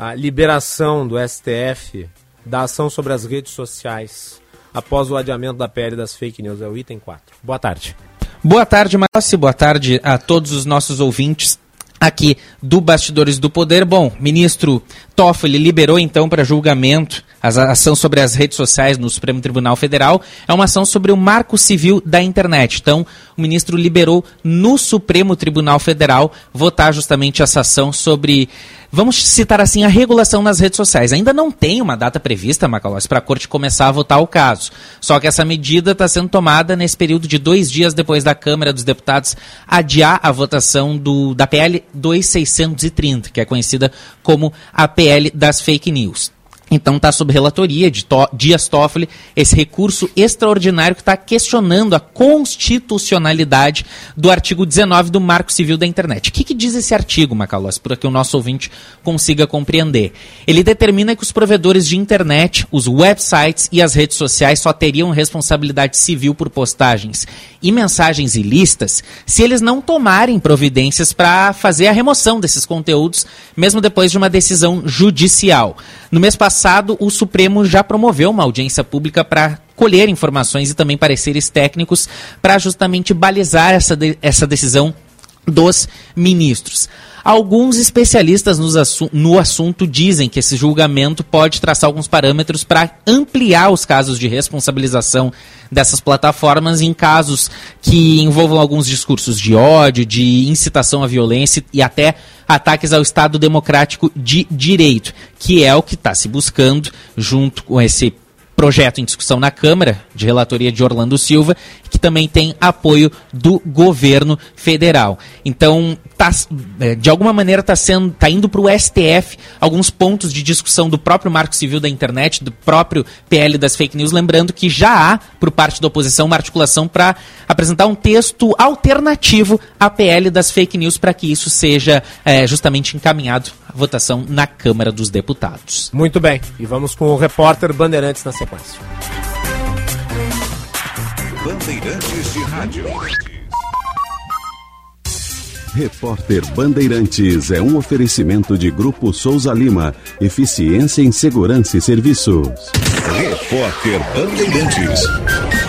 a liberação do STF da ação sobre as redes sociais após o adiamento da PL das fake news. É o item 4. Boa tarde. Boa tarde, Marci. Boa tarde a todos os nossos ouvintes aqui do Bastidores do Poder. Bom, ministro Toffoli liberou então para julgamento a ação sobre as redes sociais no Supremo Tribunal Federal. É uma ação sobre o marco civil da internet. Então, o ministro liberou no Supremo Tribunal Federal votar justamente essa ação sobre Vamos citar assim a regulação nas redes sociais. Ainda não tem uma data prevista, Macalós, para a corte começar a votar o caso. Só que essa medida está sendo tomada nesse período de dois dias depois da Câmara dos Deputados adiar a votação do, da PL 2630, que é conhecida como a PL das fake news. Então está sob relatoria de to Dias Toffoli esse recurso extraordinário que está questionando a constitucionalidade do artigo 19 do Marco Civil da Internet. O que, que diz esse artigo, Macalós, para que o nosso ouvinte consiga compreender? Ele determina que os provedores de internet, os websites e as redes sociais só teriam responsabilidade civil por postagens e mensagens ilícitas se eles não tomarem providências para fazer a remoção desses conteúdos, mesmo depois de uma decisão judicial. No mês passado, o Supremo já promoveu uma audiência pública para colher informações e também pareceres técnicos para justamente balizar essa, de, essa decisão dos ministros. Alguns especialistas no assunto dizem que esse julgamento pode traçar alguns parâmetros para ampliar os casos de responsabilização dessas plataformas em casos que envolvam alguns discursos de ódio, de incitação à violência e até ataques ao Estado Democrático de Direito, que é o que está se buscando junto com esse projeto em discussão na Câmara, de relatoria de Orlando Silva, que também tem apoio do governo federal. Então, tá, é, de alguma maneira está sendo tá indo para o STF alguns pontos de discussão do próprio Marco Civil da Internet, do próprio PL das fake news, lembrando que já há, por parte da oposição, uma articulação para apresentar um texto alternativo à PL das fake news para que isso seja é, justamente encaminhado votação na Câmara dos Deputados. Muito bem, e vamos com o repórter Bandeirantes na sequência. Bandeirantes de Rádio. Repórter Bandeirantes é um oferecimento de Grupo Souza Lima. Eficiência em Segurança e Serviços. Repórter Bandeirantes.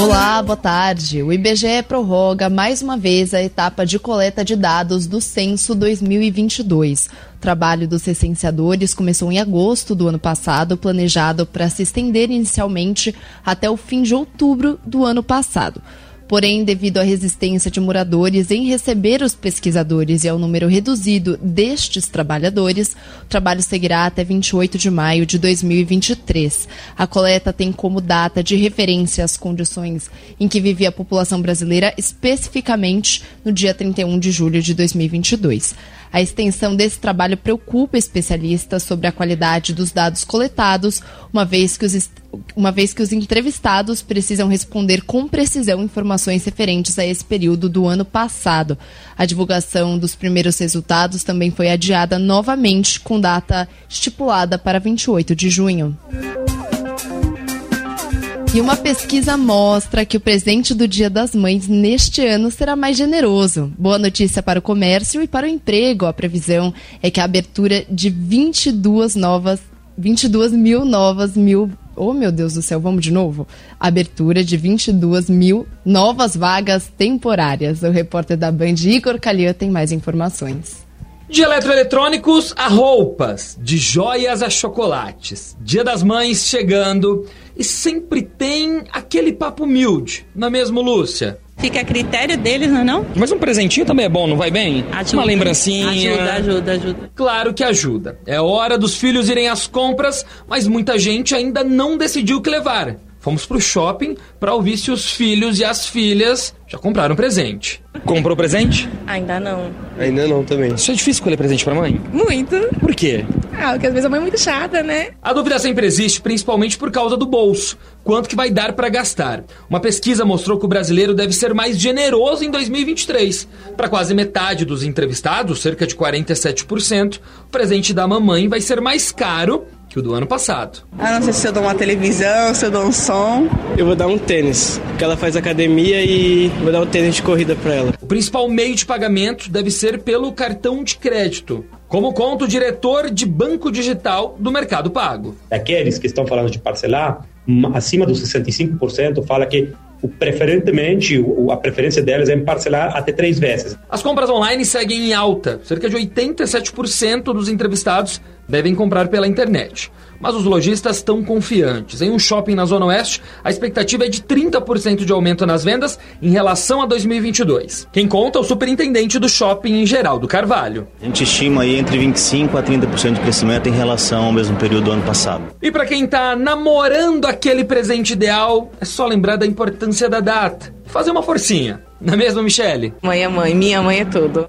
Olá, boa tarde. O IBGE prorroga mais uma vez a etapa de coleta de dados do Censo 2022. O trabalho dos recenseadores começou em agosto do ano passado, planejado para se estender inicialmente até o fim de outubro do ano passado. Porém, devido à resistência de moradores em receber os pesquisadores e ao número reduzido destes trabalhadores, o trabalho seguirá até 28 de maio de 2023. A coleta tem como data de referência as condições em que vivia a população brasileira, especificamente no dia 31 de julho de 2022. A extensão desse trabalho preocupa especialistas sobre a qualidade dos dados coletados, uma vez que os, uma vez que os entrevistados precisam responder com precisão informações referentes a esse período do ano passado. A divulgação dos primeiros resultados também foi adiada novamente, com data estipulada para 28 de junho. E uma pesquisa mostra que o presente do Dia das Mães neste ano será mais generoso. Boa notícia para o comércio e para o emprego. A previsão é que a abertura de 22 novas 22 mil novas mil. Oh, meu Deus do céu, vamos de novo? Abertura de 22 mil novas vagas temporárias. O repórter da Band, Igor Calhã, tem mais informações. De eletroeletrônicos a roupas, de joias a chocolates. Dia das Mães chegando e sempre tem aquele papo humilde, não é mesmo, Lúcia? Fica a critério deles, não é não? Mas um presentinho também é bom, não vai bem? Ajuda. Uma lembrancinha. Ajuda, ajuda, ajuda. Claro que ajuda. É hora dos filhos irem às compras, mas muita gente ainda não decidiu o que levar. Fomos pro shopping para ouvir se os filhos e as filhas já compraram presente. Comprou presente? Ainda não. Ainda não também. Isso é difícil escolher presente para mãe? Muito. Por quê? Ah, porque às vezes a mãe é muito chata, né? A dúvida sempre existe, principalmente por causa do bolso. Quanto que vai dar para gastar? Uma pesquisa mostrou que o brasileiro deve ser mais generoso em 2023. Para quase metade dos entrevistados, cerca de 47%, o presente da mamãe vai ser mais caro que o do ano passado. Ah, não sei se eu dou uma televisão, se eu dou um som. Eu vou dar um tênis, porque ela faz academia e vou dar um tênis de corrida para ela. O principal meio de pagamento deve ser pelo cartão de crédito. Como conta o diretor de banco digital do Mercado Pago. Aqueles que estão falando de parcelar, acima dos 65%, fala que o, preferentemente a preferência delas é em parcelar até três vezes. As compras online seguem em alta. Cerca de 87% dos entrevistados devem comprar pela internet. Mas os lojistas estão confiantes. Em um shopping na Zona Oeste, a expectativa é de 30% de aumento nas vendas em relação a 2022. Quem conta é o superintendente do shopping em geral, do Carvalho. A gente estima aí entre 25% a 30% de crescimento em relação ao mesmo período do ano passado. E para quem está namorando aquele presente ideal, é só lembrar da importância da data. Fazer uma forcinha. Não é mesmo, Michele? Mãe é mãe, minha mãe é tudo.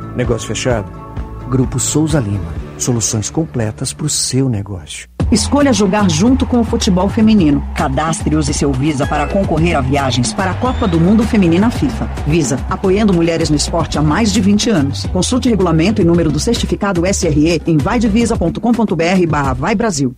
Negócio fechado? Grupo Souza Lima. Soluções completas para o seu negócio. Escolha jogar junto com o futebol feminino. Cadastre e use seu Visa para concorrer a viagens para a Copa do Mundo Feminina FIFA. Visa, apoiando mulheres no esporte há mais de 20 anos. Consulte regulamento e número do certificado SRE em vaidevisa.com.br barra Vai Brasil.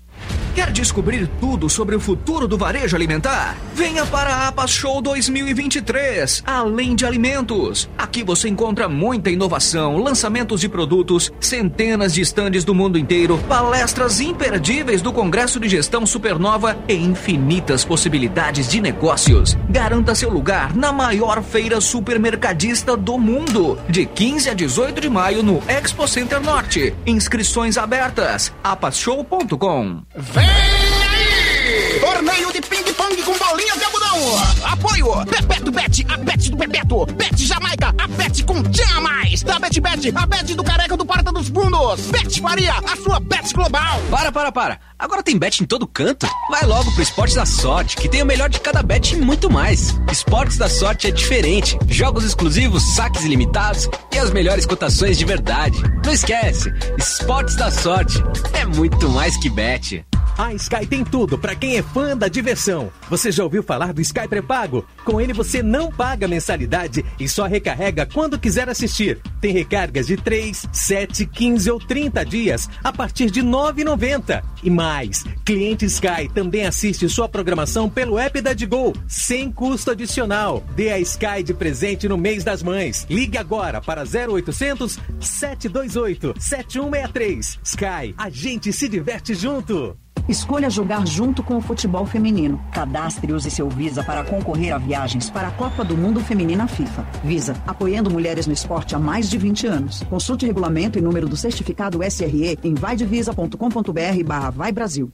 Quer descobrir tudo sobre o futuro do varejo alimentar? Venha para a APA Show 2023, além de alimentos. Aqui você encontra muita inovação, lançamentos de produtos, centenas de estandes do mundo inteiro, palestras imperdíveis do Congresso de Gestão Supernova e infinitas possibilidades de negócios. Garanta seu lugar na maior feira supermercadista do mundo, de 15 a 18 de maio no Expo Center Norte. Inscrições abertas. apashow.com. Vem! Torneio de ping-pong com bolinhas de algodão. Apoio Bebeto Bet, a Bet do Bebeto. Bet Jamaica, a Bet com Mais. Da Bet Bet, a Bet do Careca do Porta dos Fundos. Bet Faria, a sua Bet global. Para, para, para. Agora tem bet em todo canto? Vai logo pro Esportes da Sorte, que tem o melhor de cada bet e muito mais. Esportes da Sorte é diferente. Jogos exclusivos, saques ilimitados e as melhores cotações de verdade. Não esquece, Esportes da Sorte é muito mais que bet. A Sky tem tudo para quem é fã da diversão. Você já ouviu falar do Sky pré-pago? Com ele você não paga mensalidade e só recarrega quando quiser assistir. Tem recargas de 3, 7, 15 ou 30 dias a partir de R$ 9,90. E mais, cliente Sky também assiste sua programação pelo app da Digo, sem custo adicional. Dê a Sky de presente no mês das mães. Ligue agora para 0800 728 7163. Sky, a gente se diverte junto. Escolha jogar junto com o futebol feminino. Cadastre e use seu Visa para concorrer a viagens para a Copa do Mundo Feminina FIFA. Visa, apoiando mulheres no esporte há mais de 20 anos. Consulte regulamento e número do certificado SRE em vaidevisa.com.br barra Vai Brasil.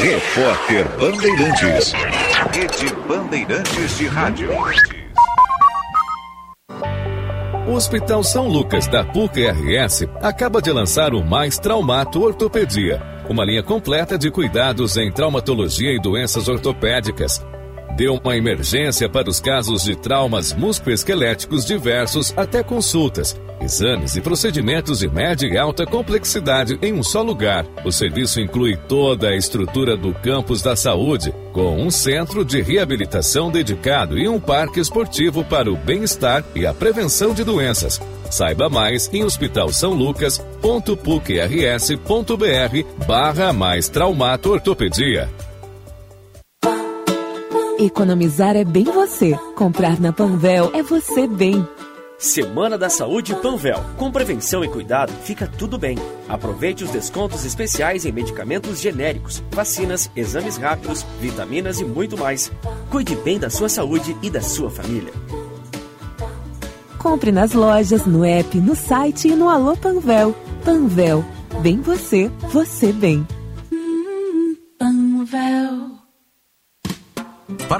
Repórter Bandeirantes. Rede Bandeirantes de Rádio. O Hospital São Lucas da PUC-RS acaba de lançar o Mais Traumato Ortopedia, uma linha completa de cuidados em traumatologia e doenças ortopédicas. Deu uma emergência para os casos de traumas musculoesqueléticos diversos até consultas, exames e procedimentos de média e alta complexidade em um só lugar. O serviço inclui toda a estrutura do campus da saúde, com um centro de reabilitação dedicado e um parque esportivo para o bem-estar e a prevenção de doenças. Saiba mais em hospitalsaulucas.pucrs.br barra mais traumato ortopedia. Economizar é bem você. Comprar na Panvel é você bem. Semana da Saúde Panvel. Com prevenção e cuidado, fica tudo bem. Aproveite os descontos especiais em medicamentos genéricos, vacinas, exames rápidos, vitaminas e muito mais. Cuide bem da sua saúde e da sua família. Compre nas lojas, no app, no site e no Alô Panvel. Panvel. Bem você, você bem.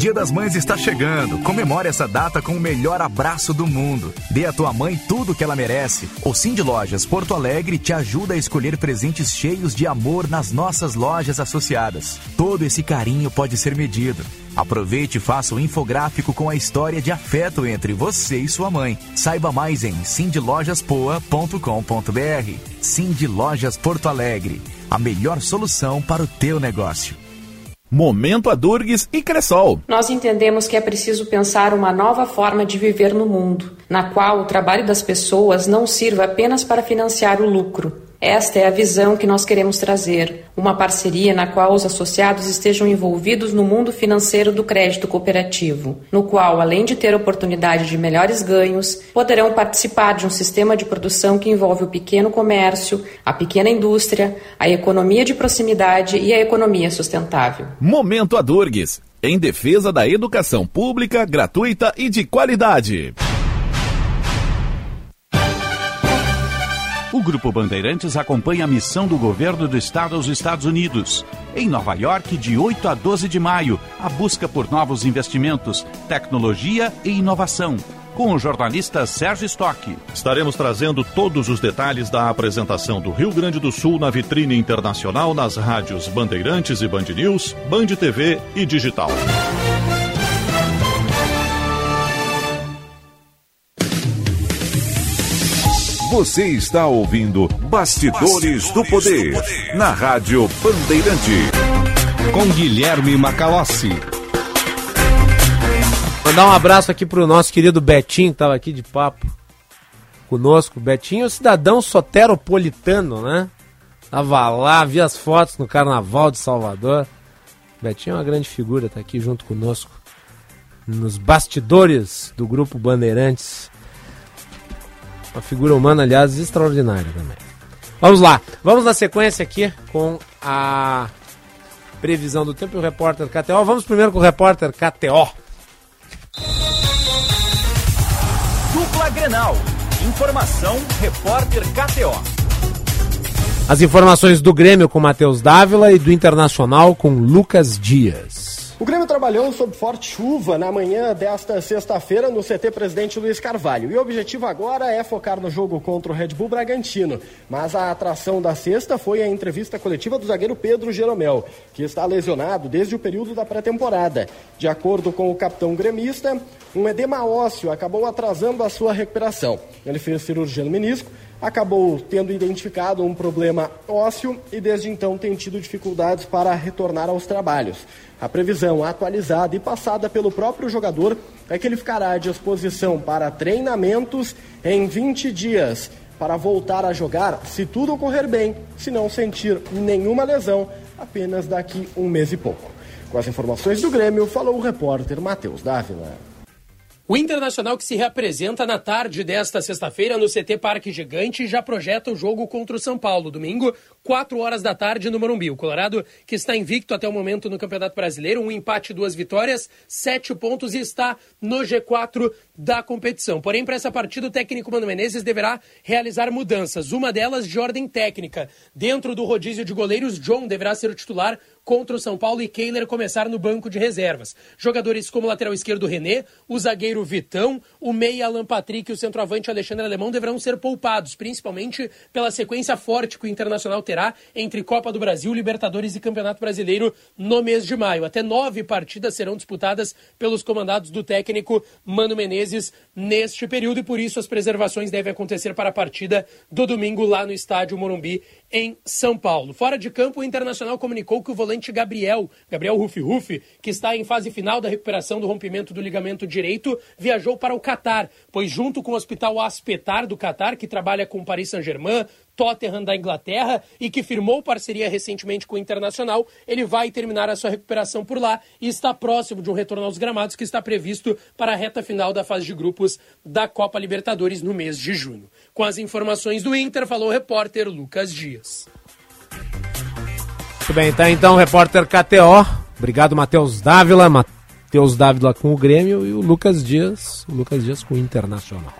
Dia das Mães está chegando. Comemore essa data com o melhor abraço do mundo. Dê à tua mãe tudo o que ela merece. O Cindy Lojas Porto Alegre te ajuda a escolher presentes cheios de amor nas nossas lojas associadas. Todo esse carinho pode ser medido. Aproveite e faça um infográfico com a história de afeto entre você e sua mãe. Saiba mais em cindylojaspoa.com.br. Cindy Lojas Porto Alegre, a melhor solução para o teu negócio. Momento Adurgues e Cressol. Nós entendemos que é preciso pensar uma nova forma de viver no mundo, na qual o trabalho das pessoas não sirva apenas para financiar o lucro. Esta é a visão que nós queremos trazer, uma parceria na qual os associados estejam envolvidos no mundo financeiro do crédito cooperativo, no qual, além de ter oportunidade de melhores ganhos, poderão participar de um sistema de produção que envolve o pequeno comércio, a pequena indústria, a economia de proximidade e a economia sustentável. Momento Adurgues, em defesa da educação pública, gratuita e de qualidade. O Grupo Bandeirantes acompanha a missão do governo do estado aos Estados Unidos. Em Nova York, de 8 a 12 de maio, a busca por novos investimentos, tecnologia e inovação. Com o jornalista Sérgio Stock. Estaremos trazendo todos os detalhes da apresentação do Rio Grande do Sul na vitrine internacional nas rádios Bandeirantes e Band News, Band TV e Digital. Você está ouvindo Bastidores, Bastidores do, poder, do Poder na Rádio Bandeirante. Com Guilherme Macalossi. Mandar um abraço aqui pro nosso querido Betinho, que tava aqui de papo conosco. Betinho é um cidadão soteropolitano, né? Tava lá, vi as fotos no Carnaval de Salvador. Betinho é uma grande figura, tá aqui junto conosco nos bastidores do grupo Bandeirantes. Uma figura humana, aliás, extraordinária também. Vamos lá, vamos na sequência aqui com a previsão do tempo e o repórter KTO. Vamos primeiro com o repórter KTO. Dupla Grenal. Informação, repórter KTO. As informações do Grêmio com Matheus Dávila e do Internacional com Lucas Dias. Trabalhou sob forte chuva na manhã desta sexta-feira no CT Presidente Luiz Carvalho. E o objetivo agora é focar no jogo contra o Red Bull Bragantino. Mas a atração da sexta foi a entrevista coletiva do zagueiro Pedro Jeromel, que está lesionado desde o período da pré-temporada. De acordo com o capitão gremista, um edema ósseo acabou atrasando a sua recuperação. Ele fez cirurgia no menisco acabou tendo identificado um problema ósseo e desde então tem tido dificuldades para retornar aos trabalhos. A previsão atualizada e passada pelo próprio jogador é que ele ficará à disposição para treinamentos em 20 dias para voltar a jogar se tudo ocorrer bem, se não sentir nenhuma lesão, apenas daqui um mês e pouco. Com as informações do Grêmio, falou o repórter Matheus Dávila. O Internacional que se reapresenta na tarde desta sexta-feira no CT Parque Gigante já projeta o jogo contra o São Paulo, domingo, 4 horas da tarde no Morumbi. O Colorado, que está invicto até o momento no Campeonato Brasileiro, um empate, duas vitórias, sete pontos e está no G4 da competição. Porém, para essa partida, o técnico Mano Menezes deverá realizar mudanças. Uma delas de ordem técnica. Dentro do rodízio de goleiros, John deverá ser o titular contra o São Paulo e Kehler começar no banco de reservas. Jogadores como o lateral esquerdo René, o zagueiro Vitão, o meia Alan Patrick e o centroavante Alexandre Alemão deverão ser poupados, principalmente pela sequência forte que o Internacional terá entre Copa do Brasil, Libertadores e Campeonato Brasileiro no mês de maio. Até nove partidas serão disputadas pelos comandados do técnico Mano Menezes neste período e por isso as preservações devem acontecer para a partida do domingo lá no estádio Morumbi em São Paulo. Fora de campo, o Internacional comunicou que o volante Gabriel, Gabriel Rufi Rufi, que está em fase final da recuperação do rompimento do ligamento direito, viajou para o Catar, pois junto com o Hospital Aspetar do Catar, que trabalha com o Paris Saint-Germain, Tottenham da Inglaterra e que firmou parceria recentemente com o Internacional, ele vai terminar a sua recuperação por lá e está próximo de um retorno aos gramados que está previsto para a reta final da fase de grupos da Copa Libertadores no mês de junho. Com as informações do Inter, falou o repórter Lucas Dias. Muito bem, tá então repórter KTO. Obrigado, Matheus Dávila. Matheus Dávila com o Grêmio e o Lucas Dias, o Lucas Dias com o Internacional.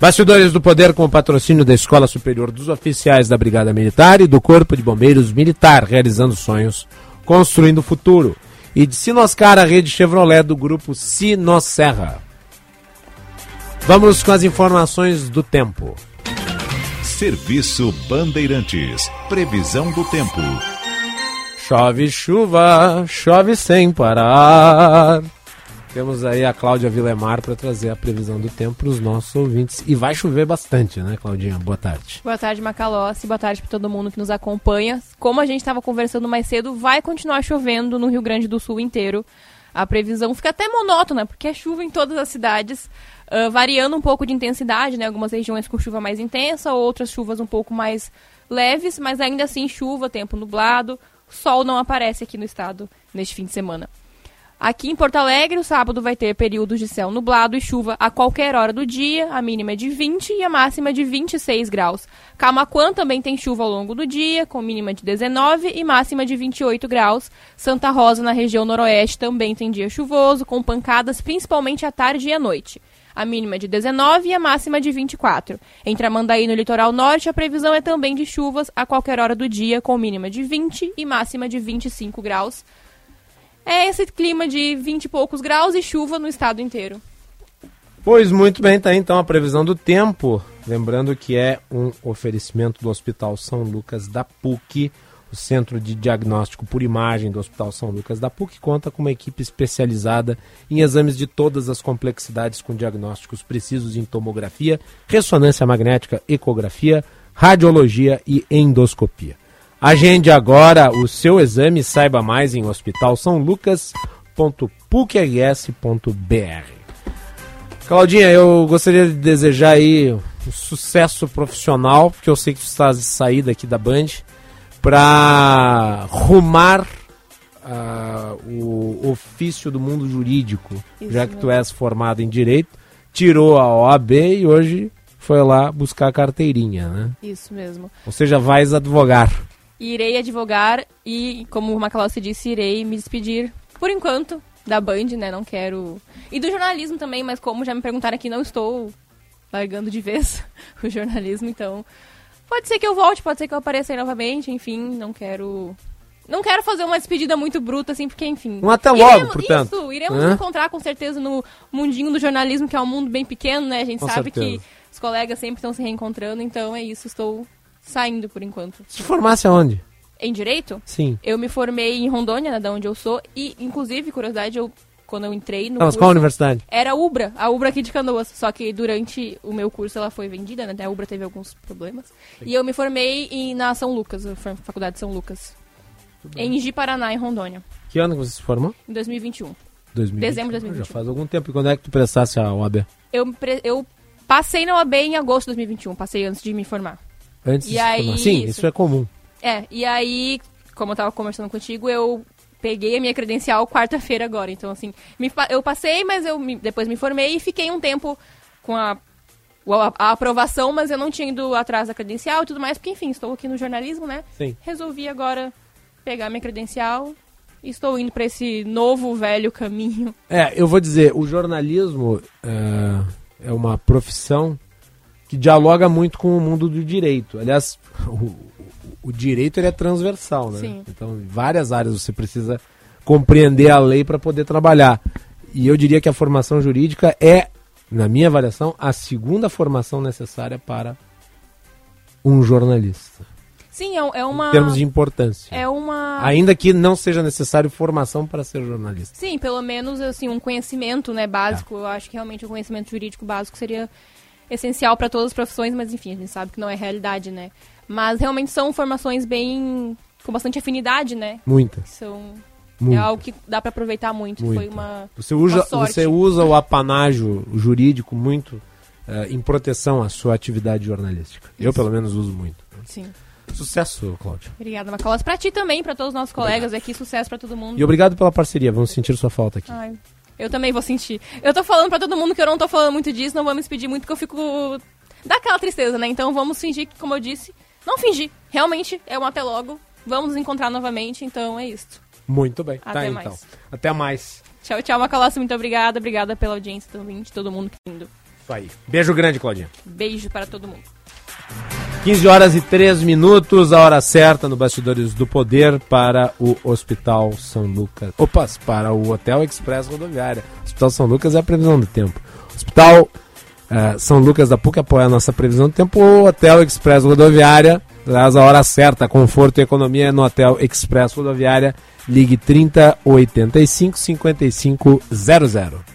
Bastidores do Poder com o patrocínio da Escola Superior dos Oficiais da Brigada Militar e do Corpo de Bombeiros Militar, realizando sonhos, construindo o futuro. E de Sinoscar, a rede Chevrolet do grupo Sinosserra. Vamos com as informações do tempo. Serviço Bandeirantes. Previsão do tempo. Chove chuva, chove sem parar. Temos aí a Cláudia Vilemar para trazer a previsão do tempo para os nossos ouvintes. E vai chover bastante, né, Claudinha? Boa tarde. Boa tarde, Macalossi. Boa tarde para todo mundo que nos acompanha. Como a gente estava conversando mais cedo, vai continuar chovendo no Rio Grande do Sul inteiro. A previsão fica até monótona, porque é chuva em todas as cidades, uh, variando um pouco de intensidade, né? Algumas regiões com chuva mais intensa, outras chuvas um pouco mais leves, mas ainda assim chuva, tempo nublado. Sol não aparece aqui no estado neste fim de semana. Aqui em Porto Alegre, o sábado vai ter períodos de céu nublado e chuva a qualquer hora do dia. A mínima é de 20 e a máxima é de 26 graus. Camaquã também tem chuva ao longo do dia, com mínima de 19 e máxima de 28 graus. Santa Rosa, na região noroeste, também tem dia chuvoso, com pancadas principalmente à tarde e à noite. A mínima é de 19 e a máxima de 24. Entre Amandaí no litoral norte, a previsão é também de chuvas a qualquer hora do dia, com mínima de 20 e máxima de 25 graus. É esse clima de 20 e poucos graus e chuva no estado inteiro. Pois muito bem, tá então a previsão do tempo. Lembrando que é um oferecimento do Hospital São Lucas da PUC. O Centro de Diagnóstico por Imagem do Hospital São Lucas da PUC conta com uma equipe especializada em exames de todas as complexidades com diagnósticos precisos em tomografia, ressonância magnética, ecografia, radiologia e endoscopia. Agende agora o seu exame e saiba mais em hospitalsaulucas.pucrs.br. Claudinha, eu gostaria de desejar aí um sucesso profissional, porque eu sei que tu estás de saída aqui da Band, para rumar uh, o ofício do mundo jurídico, Isso já que mesmo. tu és formado em Direito, tirou a OAB e hoje foi lá buscar a carteirinha, né? Isso mesmo. Ou seja, vais advogar irei advogar e, como o Macalossi disse, irei me despedir, por enquanto, da Band, né? Não quero... E do jornalismo também, mas como já me perguntaram aqui, não estou largando de vez <laughs> o jornalismo, então... Pode ser que eu volte, pode ser que eu apareça aí novamente, enfim, não quero... Não quero fazer uma despedida muito bruta, assim, porque, enfim... Um até logo, iremos, portanto. Isso, iremos nos encontrar, com certeza, no mundinho do jornalismo, que é um mundo bem pequeno, né? A gente com sabe certeza. que os colegas sempre estão se reencontrando, então é isso, estou saindo por enquanto. Se formasse aonde? Em direito? Sim. Eu me formei em Rondônia, né, da onde eu sou, e inclusive, curiosidade, eu quando eu entrei no ah, mas curso, qual universidade? Era a Ubra, a Ubra aqui de Canoas, só que durante o meu curso ela foi vendida, né? A Ubra teve alguns problemas. Sim. E eu me formei em, na São Lucas, na Faculdade de São Lucas. Em Gi Paraná, em Rondônia. Que ano você se formou? Em 2021. 2021. Dezembro de 2021. Já faz algum tempo. E quando é que tu prestasse a OAB? Eu, eu passei na OAB em agosto de 2021, passei antes de me formar. Antes e de aí, formar. Sim, isso. isso é comum. É, e aí, como eu tava conversando contigo, eu peguei a minha credencial quarta-feira agora. Então, assim, me, eu passei, mas eu me, depois me formei e fiquei um tempo com a, a, a, aprovação, mas eu não tinha ido atrás da credencial e tudo mais, porque, enfim, estou aqui no jornalismo, né? Sim. Resolvi agora pegar minha credencial e estou indo para esse novo, velho caminho. É, eu vou dizer, o jornalismo é, é uma profissão que dialoga muito com o mundo do direito. Aliás, o, o direito ele é transversal, né? Sim. Então, em várias áreas você precisa compreender a lei para poder trabalhar. E eu diria que a formação jurídica é, na minha avaliação, a segunda formação necessária para um jornalista. Sim, é, é uma. Em termos de importância. É uma. Ainda que não seja necessário formação para ser jornalista. Sim, pelo menos assim, um conhecimento né, básico. Eu acho que realmente o conhecimento jurídico básico seria essencial para todas as profissões, mas enfim, a gente sabe que não é realidade, né? Mas realmente são formações bem. com bastante afinidade, né? Muita. São. Muita. É algo que dá para aproveitar muito. Muita. Foi uma. Você usa, uma você usa o apanágio jurídico muito eh, em proteção à sua atividade jornalística. Eu, pelo menos, uso muito. Sim. Sucesso, Cláudio. Obrigada, Macolas. Pra ti também, pra todos os nossos colegas aqui, sucesso pra todo mundo. E obrigado pela parceria. Vamos sentir sua falta aqui. Ai, eu também vou sentir. Eu tô falando pra todo mundo que eu não tô falando muito disso, não vou me despedir muito, porque eu fico. dá aquela tristeza, né? Então vamos fingir que, como eu disse, não fingir. Realmente é um até logo. Vamos nos encontrar novamente, então é isso. Muito bem. Até tá, mais. então. Até mais. Tchau, tchau, Macalossi. Muito obrigada. Obrigada pela audiência também de todo mundo que tá indo. Isso aí. Beijo grande, Claudinha. Beijo para todo mundo. 15 horas e 3 minutos, a hora certa no Bastidores do Poder para o Hospital São Lucas. Opas, para o Hotel Express Rodoviária. Hospital São Lucas é a previsão do tempo. Hospital eh, São Lucas da PUC apoia a nossa previsão do tempo. O Hotel Express Rodoviária traz a hora certa. Conforto e economia no Hotel Express Rodoviária. Ligue 30 85 55 00.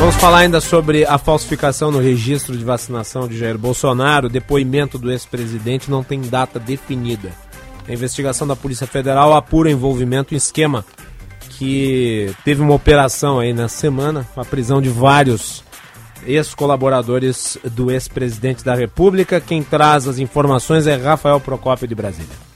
Vamos falar ainda sobre a falsificação no registro de vacinação de Jair Bolsonaro. O depoimento do ex-presidente não tem data definida. A investigação da Polícia Federal apura envolvimento em esquema que teve uma operação aí na semana, a prisão de vários ex-colaboradores do ex-presidente da República. Quem traz as informações é Rafael Procópio de Brasília.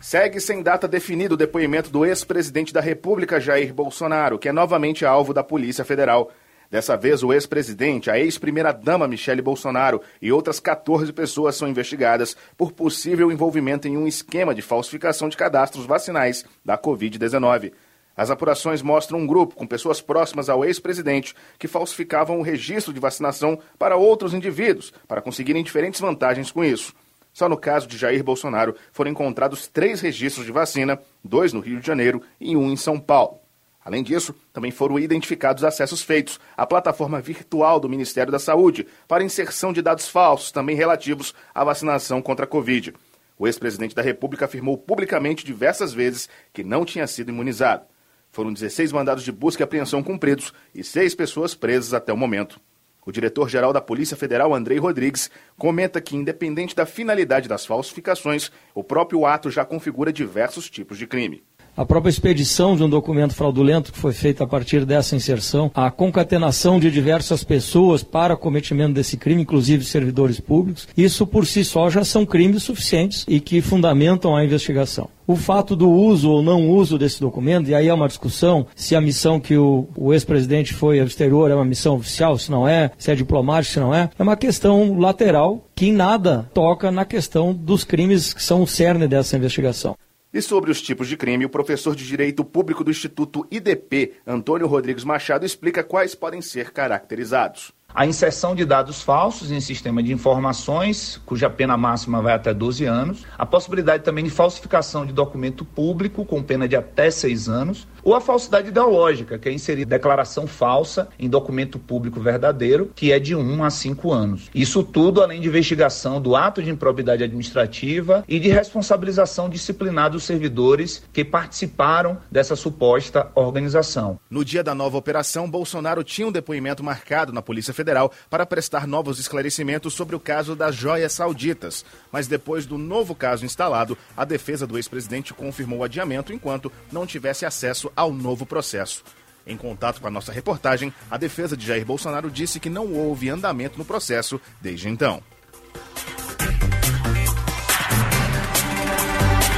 Segue sem data definida o depoimento do ex-presidente da República, Jair Bolsonaro, que é novamente alvo da Polícia Federal. Dessa vez, o ex-presidente, a ex-primeira-dama Michele Bolsonaro e outras 14 pessoas são investigadas por possível envolvimento em um esquema de falsificação de cadastros vacinais da Covid-19. As apurações mostram um grupo com pessoas próximas ao ex-presidente que falsificavam o registro de vacinação para outros indivíduos para conseguirem diferentes vantagens com isso. Só no caso de Jair Bolsonaro foram encontrados três registros de vacina, dois no Rio de Janeiro e um em São Paulo. Além disso, também foram identificados acessos feitos à plataforma virtual do Ministério da Saúde para inserção de dados falsos, também relativos à vacinação contra a Covid. O ex-presidente da República afirmou publicamente diversas vezes que não tinha sido imunizado. Foram 16 mandados de busca e apreensão cumpridos e seis pessoas presas até o momento. O diretor-geral da Polícia Federal, Andrei Rodrigues, comenta que, independente da finalidade das falsificações, o próprio ato já configura diversos tipos de crime. A própria expedição de um documento fraudulento que foi feita a partir dessa inserção, a concatenação de diversas pessoas para cometimento desse crime, inclusive servidores públicos, isso por si só já são crimes suficientes e que fundamentam a investigação. O fato do uso ou não uso desse documento, e aí é uma discussão se a missão que o, o ex-presidente foi ao exterior é uma missão oficial, se não é, se é diplomática, se não é, é uma questão lateral que em nada toca na questão dos crimes que são o cerne dessa investigação. E sobre os tipos de crime, o professor de Direito Público do Instituto IDP, Antônio Rodrigues Machado, explica quais podem ser caracterizados. A inserção de dados falsos em sistema de informações, cuja pena máxima vai até 12 anos. A possibilidade também de falsificação de documento público, com pena de até 6 anos. Ou a falsidade ideológica, que é inserir declaração falsa em documento público verdadeiro, que é de 1 a 5 anos. Isso tudo além de investigação do ato de improbidade administrativa e de responsabilização disciplinar dos servidores que participaram dessa suposta organização. No dia da nova operação, Bolsonaro tinha um depoimento marcado na Polícia Federal para prestar novos esclarecimentos sobre o caso das joias sauditas. Mas depois do novo caso instalado, a defesa do ex-presidente confirmou o adiamento enquanto não tivesse acesso ao novo processo. Em contato com a nossa reportagem, a defesa de Jair Bolsonaro disse que não houve andamento no processo desde então.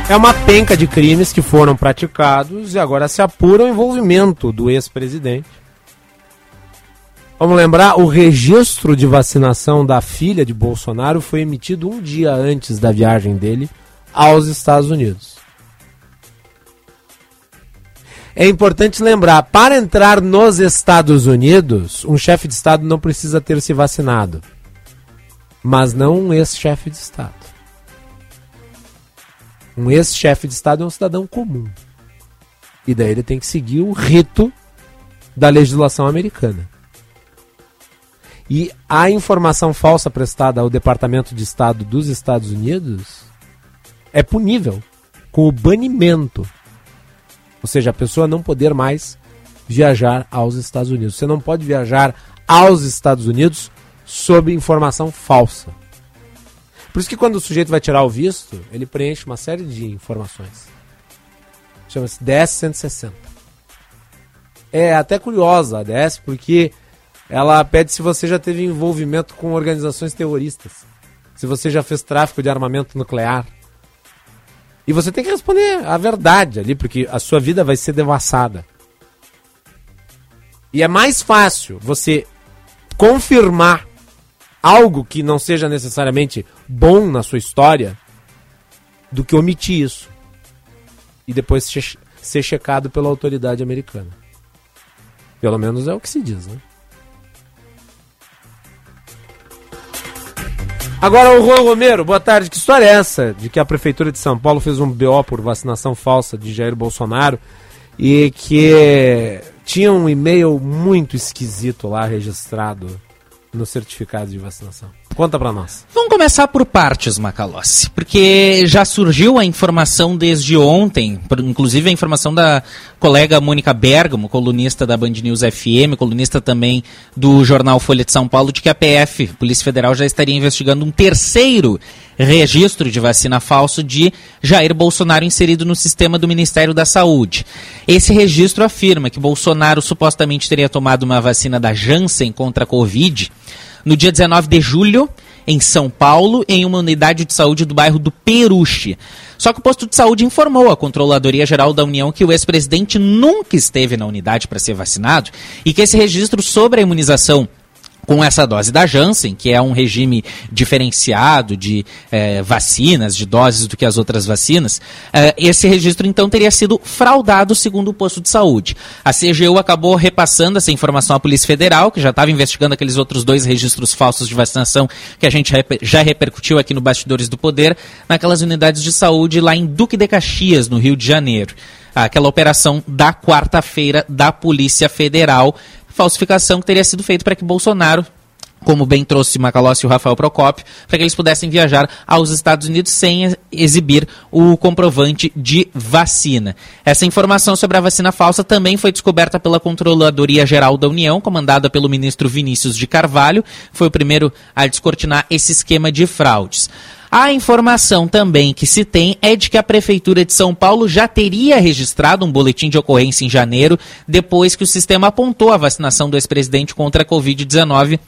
É uma penca de crimes que foram praticados e agora se apura o envolvimento do ex-presidente. Vamos lembrar, o registro de vacinação da filha de Bolsonaro foi emitido um dia antes da viagem dele aos Estados Unidos. É importante lembrar, para entrar nos Estados Unidos, um chefe de Estado não precisa ter se vacinado. Mas não um ex-chefe de Estado. Um ex-chefe de Estado é um cidadão comum. E daí ele tem que seguir o rito da legislação americana. E a informação falsa prestada ao Departamento de Estado dos Estados Unidos é punível com o banimento. Ou seja, a pessoa não poder mais viajar aos Estados Unidos. Você não pode viajar aos Estados Unidos sob informação falsa. Por isso que quando o sujeito vai tirar o visto, ele preenche uma série de informações. Chama-se DS 160. É até curiosa a DS, porque ela pede se você já teve envolvimento com organizações terroristas. Se você já fez tráfico de armamento nuclear. E você tem que responder a verdade ali, porque a sua vida vai ser devassada. E é mais fácil você confirmar algo que não seja necessariamente bom na sua história do que omitir isso e depois ser checado pela autoridade americana. Pelo menos é o que se diz, né? Agora o Juan Romero, boa tarde. Que história é essa de que a prefeitura de São Paulo fez um BO por vacinação falsa de Jair Bolsonaro e que tinha um e-mail muito esquisito lá registrado no certificado de vacinação. Conta para nós. Vamos começar por partes, Macalossi, porque já surgiu a informação desde ontem, inclusive a informação da colega Mônica Bergamo, colunista da Band News FM, colunista também do jornal Folha de São Paulo, de que a PF, Polícia Federal, já estaria investigando um terceiro registro de vacina falso de Jair Bolsonaro inserido no sistema do Ministério da Saúde. Esse registro afirma que Bolsonaro supostamente teria tomado uma vacina da Janssen contra a Covid no dia 19 de julho, em São Paulo, em uma unidade de saúde do bairro do Peruche. Só que o posto de saúde informou à Controladoria Geral da União que o ex-presidente nunca esteve na unidade para ser vacinado e que esse registro sobre a imunização com essa dose da Janssen, que é um regime diferenciado de é, vacinas, de doses do que as outras vacinas, é, esse registro então teria sido fraudado segundo o posto de saúde. A CGU acabou repassando essa informação à Polícia Federal, que já estava investigando aqueles outros dois registros falsos de vacinação que a gente já repercutiu aqui no Bastidores do Poder, naquelas unidades de saúde lá em Duque de Caxias, no Rio de Janeiro aquela operação da quarta-feira da Polícia Federal falsificação que teria sido feita para que Bolsonaro como bem trouxe Macalossi e o Rafael Procópio, para que eles pudessem viajar aos Estados Unidos sem exibir o comprovante de vacina. Essa informação sobre a vacina falsa também foi descoberta pela Controladoria Geral da União, comandada pelo ministro Vinícius de Carvalho, foi o primeiro a descortinar esse esquema de fraudes. A informação também que se tem é de que a Prefeitura de São Paulo já teria registrado um boletim de ocorrência em janeiro, depois que o sistema apontou a vacinação do ex-presidente contra a Covid-19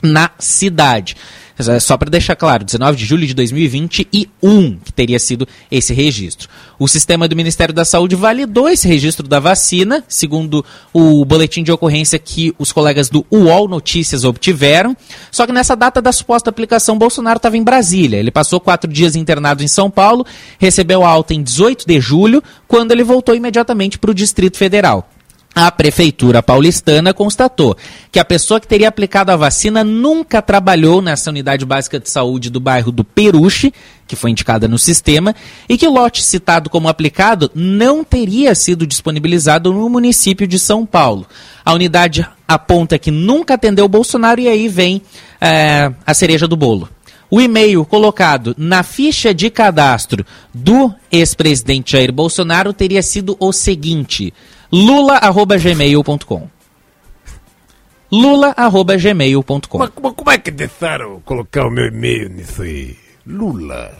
na cidade. É só para deixar claro, 19 de julho de 2021 que teria sido esse registro. O sistema do Ministério da Saúde validou esse registro da vacina, segundo o boletim de ocorrência que os colegas do UOL Notícias obtiveram. Só que nessa data da suposta aplicação, Bolsonaro estava em Brasília. Ele passou quatro dias internado em São Paulo, recebeu alta em 18 de julho, quando ele voltou imediatamente para o Distrito Federal. A prefeitura paulistana constatou que a pessoa que teria aplicado a vacina nunca trabalhou nessa unidade básica de saúde do bairro do Peruche, que foi indicada no sistema, e que o lote citado como aplicado não teria sido disponibilizado no município de São Paulo. A unidade aponta que nunca atendeu Bolsonaro e aí vem é, a cereja do bolo. O e-mail colocado na ficha de cadastro do ex-presidente Jair Bolsonaro teria sido o seguinte lula.gmail.com lula.gmail.com mas, mas como é que deixaram colocar o meu e-mail nisso aí? Lula.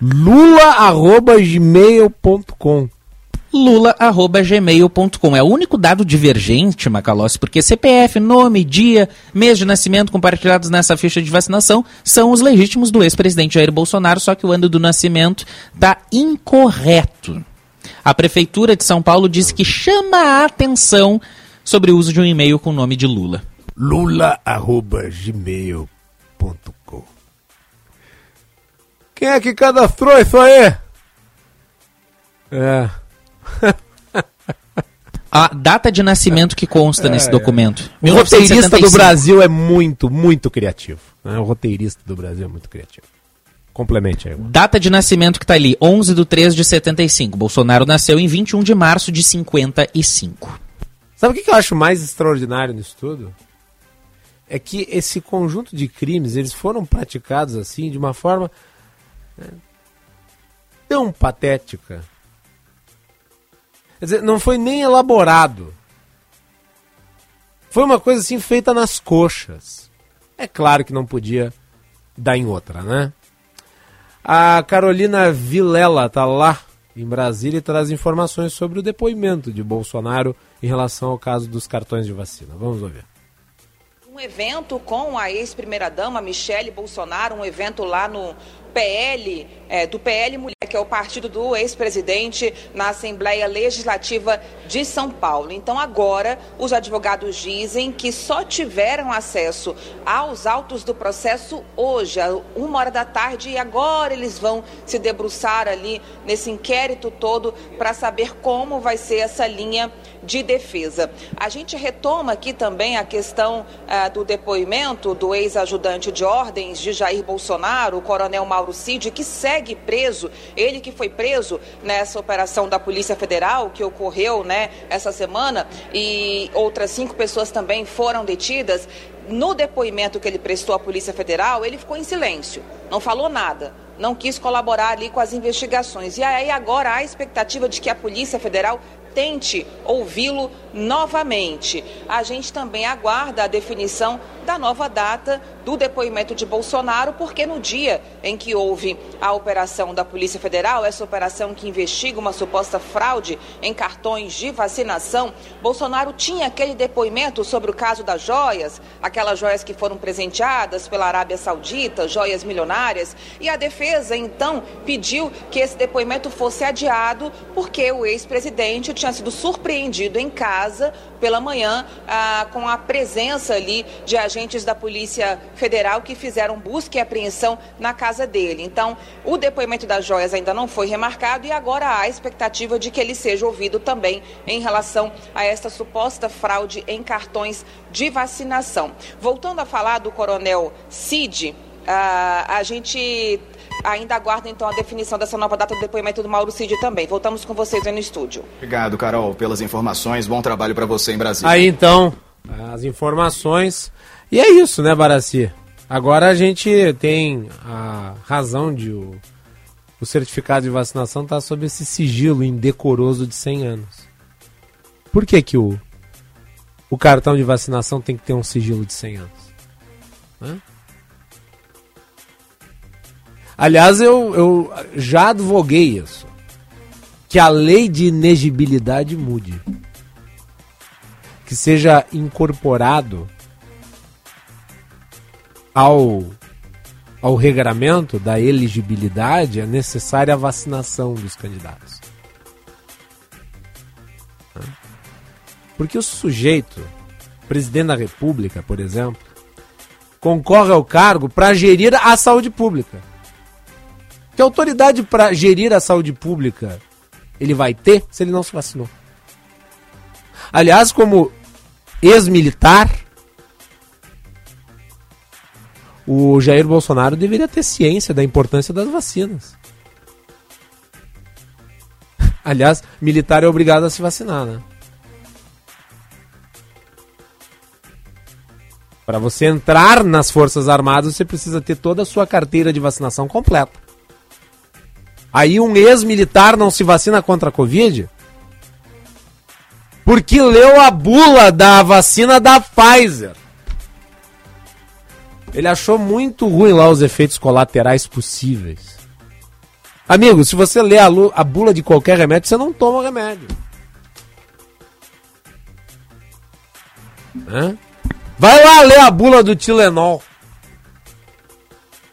lula.gmail.com lula.gmail.com. É o único dado divergente, Macalossi, porque CPF, nome, dia, mês de nascimento compartilhados nessa ficha de vacinação são os legítimos do ex-presidente Jair Bolsonaro, só que o ano do nascimento está incorreto. A Prefeitura de São Paulo disse que chama a atenção sobre o uso de um e-mail com o nome de Lula. lula.gmail.com Quem é que cadastrou isso aí? É. <laughs> A data de nascimento que consta É, nesse é. documento. O roteirista 1975. do Brasil é muito, muito criativo. né? O roteirista do Brasil é muito criativo. Complemente aí. Data de nascimento que tá ali, 11 de 3 de 75. Bolsonaro nasceu em 21 de março de 55. Sabe o que que eu acho mais extraordinário nisso tudo? É que esse conjunto de crimes, eles foram praticados assim, de uma forma né, tão patética. Quer dizer, não foi nem elaborado. Foi uma coisa assim feita nas coxas. É claro que não podia dar em outra, né? A Carolina Vilela tá lá em Brasília e traz informações sobre o depoimento de Bolsonaro em relação ao caso dos cartões de vacina. Vamos ouvir. Um evento com a ex-primeira-dama Michele Bolsonaro, um evento lá no PL, é, do PL Mulher, que é o partido do ex-presidente na Assembleia Legislativa de São Paulo. Então, agora, os advogados dizem que só tiveram acesso aos autos do processo hoje, a uma hora da tarde, e agora eles vão se debruçar ali nesse inquérito todo para saber como vai ser essa linha de defesa. A gente retoma aqui também a questão ah, do depoimento do ex-ajudante de ordens de Jair Bolsonaro, o coronel Mauro Cid, que segue preso, ele que foi preso nessa operação da Polícia Federal que ocorreu né, essa semana e outras cinco pessoas também foram detidas. No depoimento que ele prestou à Polícia Federal, ele ficou em silêncio, não falou nada não quis colaborar ali com as investigações. E aí agora há a expectativa de que a Polícia Federal tente ouvi-lo novamente. A gente também aguarda a definição da nova data do depoimento de Bolsonaro, porque no dia em que houve a operação da Polícia Federal, essa operação que investiga uma suposta fraude em cartões de vacinação, Bolsonaro tinha aquele depoimento sobre o caso das joias, aquelas joias que foram presenteadas pela Arábia Saudita, joias milionárias, e a defesa então pediu que esse depoimento fosse adiado porque o ex-presidente tinha sido surpreendido em casa pela manhã ah, com a presença ali de agentes da Polícia Federal que fizeram busca e apreensão na casa dele. Então, o depoimento das joias ainda não foi remarcado e agora há a expectativa de que ele seja ouvido também em relação a esta suposta fraude em cartões de vacinação. Voltando a falar do coronel Cid, ah, a gente ainda aguarda então a definição dessa nova data do depoimento do Mauro Cid também. Voltamos com vocês aí no estúdio. Obrigado, Carol, pelas informações. Bom trabalho para você em Brasília. Aí então, as informações. E é isso, né, Baraci? Agora a gente tem a razão de o, o certificado de vacinação estar sob esse sigilo indecoroso de 100 anos. Por que, que o, o cartão de vacinação tem que ter um sigilo de 100 anos? Aliás, eu, eu já advoguei isso. Que a lei de inegibilidade mude. Que seja incorporado ao, ao regramento da elegibilidade a necessária vacinação dos candidatos. Porque o sujeito, presidente da República, por exemplo, concorre ao cargo para gerir a saúde pública. Que autoridade para gerir a saúde pública ele vai ter se ele não se vacinou? Aliás, como ex-militar, o Jair Bolsonaro deveria ter ciência da importância das vacinas. Aliás, militar é obrigado a se vacinar, né? Para você entrar nas Forças Armadas, você precisa ter toda a sua carteira de vacinação completa. Aí um ex-militar não se vacina contra a Covid? Porque leu a bula da vacina da Pfizer. Ele achou muito ruim lá os efeitos colaterais possíveis. Amigo, se você lê a, a bula de qualquer remédio, você não toma o remédio. Hã? Vai lá ler a bula do Tilenol.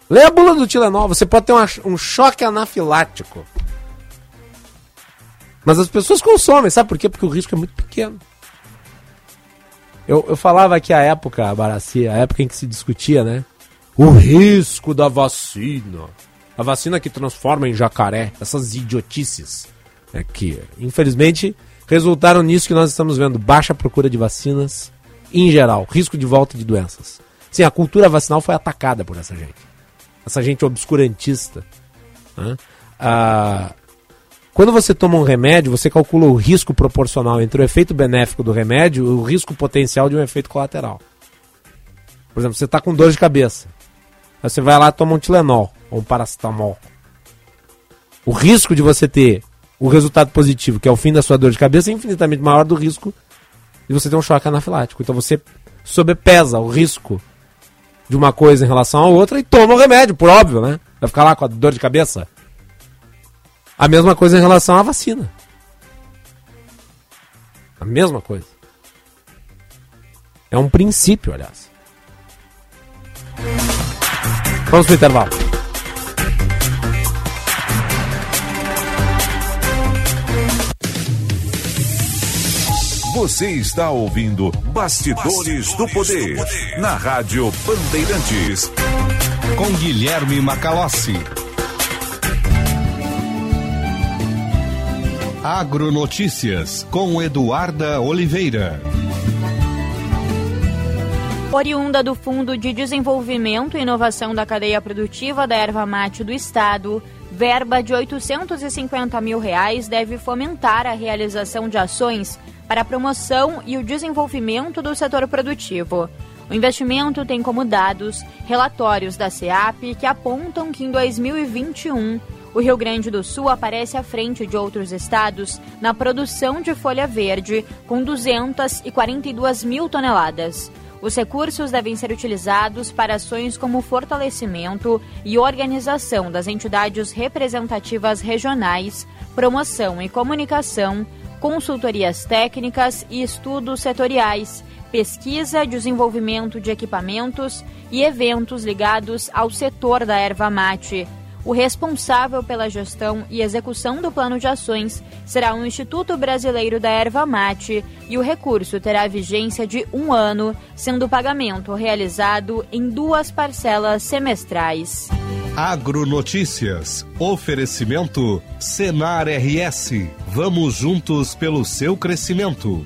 Lê a bula do Tilenol. Você pode ter uma- um choque anafilático. Mas as pessoas consomem, sabe por quê? Porque o risco é muito pequeno. Eu, eu falava que a época, Baraci, a época em que se discutia, né? O risco da vacina. A vacina que transforma em jacaré. Essas idiotices. É que, infelizmente, resultaram nisso que nós estamos vendo. Baixa procura de vacinas, em geral. Risco de volta de doenças. Sim, a cultura vacinal foi atacada por essa gente. Essa gente obscurantista. né? Ah, quando você toma um remédio, você calcula o risco proporcional entre o efeito benéfico do remédio e o risco potencial de um efeito colateral. Por exemplo, você está com dor de cabeça. Aí você vai lá e toma um Tilenol ou um paracetamol. O risco de você ter o resultado positivo, que é o fim da sua dor de cabeça, é infinitamente maior do risco de você ter um choque anafilático. Então você sobrepesa o risco de uma coisa em relação à outra e toma o remédio, por óbvio, né? Vai ficar lá com a dor de cabeça? A mesma coisa em relação à vacina. A mesma coisa. É um princípio, aliás. Vamos pro intervalo. Você está ouvindo Bastidores, do, poder, na Rádio Bandeirantes. Com Guilherme Macalossi. Agronotícias com Eduarda Oliveira. Oriunda do Fundo de Desenvolvimento e Inovação da Cadeia Produtiva da Erva Mate do Estado, verba de 850 mil reais deve fomentar a realização de ações para a promoção e o desenvolvimento do setor produtivo. O investimento tem como dados relatórios da SEAP que apontam que em 2021 o Rio Grande do Sul aparece à frente de outros estados na produção de folha verde, com 242 mil toneladas. Os recursos devem ser utilizados para ações como fortalecimento e organização das entidades representativas regionais, promoção e comunicação, consultorias técnicas e estudos setoriais, pesquisa, desenvolvimento de equipamentos e eventos ligados ao setor da erva mate. O responsável pela gestão e execução do plano de ações será o Instituto Brasileiro da Erva Mate e o recurso terá vigência de um ano, sendo o pagamento realizado em duas parcelas semestrais. Agronotícias. Oferecimento Senar RS. Vamos juntos pelo seu crescimento.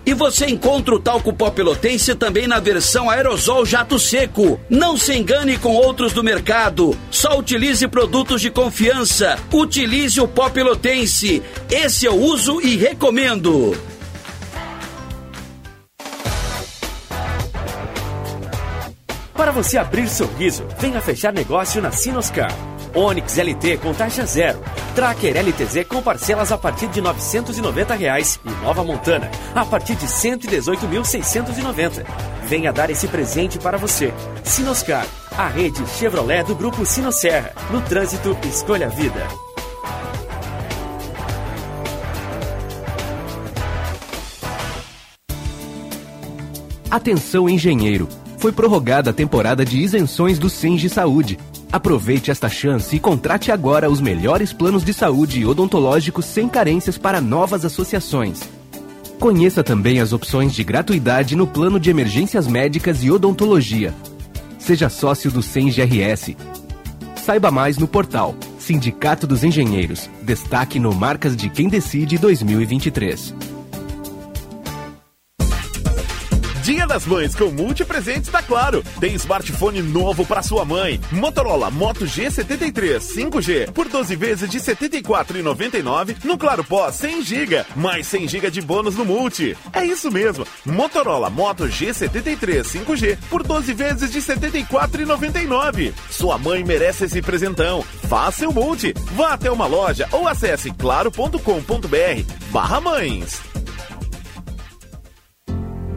E você encontra o talco pó pelotense também na versão aerosol jato seco. Não se engane com outros do mercado. Só utilize produtos de confiança. Utilize o pó pelotense. Esse eu uso e recomendo. Para você abrir sorriso, venha fechar negócio na Sinoscar. Onix LT com taxa zero. Tracker LTZ com parcelas a partir de 990 reais e Nova Montana a partir de R$ 118.690. Venha dar esse presente para você. Sinoscar, a rede Chevrolet do grupo Sinosserra. No trânsito, escolha a vida. Atenção engenheiro, foi prorrogada a temporada de isenções do Senge Saúde. Aproveite esta chance e contrate agora os melhores planos de saúde e odontológicos sem carências para novas associações. Conheça também as opções de gratuidade no plano de emergências médicas e odontologia. Seja sócio do Senge RS. Saiba mais no portal Sindicato dos Engenheiros. Destaque no Marcas de Quem Decide 2023. Dia das Mães com multipresentes da Claro. Tem smartphone novo para sua mãe. Motorola Moto G73 5G por 12 vezes de R$ 74,99 no Claro Pós 100 GB, mais 100 GB de bônus no Multi. É isso mesmo. Motorola Moto G73 5G por 12 vezes de R$ 74,99. Sua mãe merece esse presentão. Faça o Multi. Vá até uma loja ou acesse claro.com.br barra mães.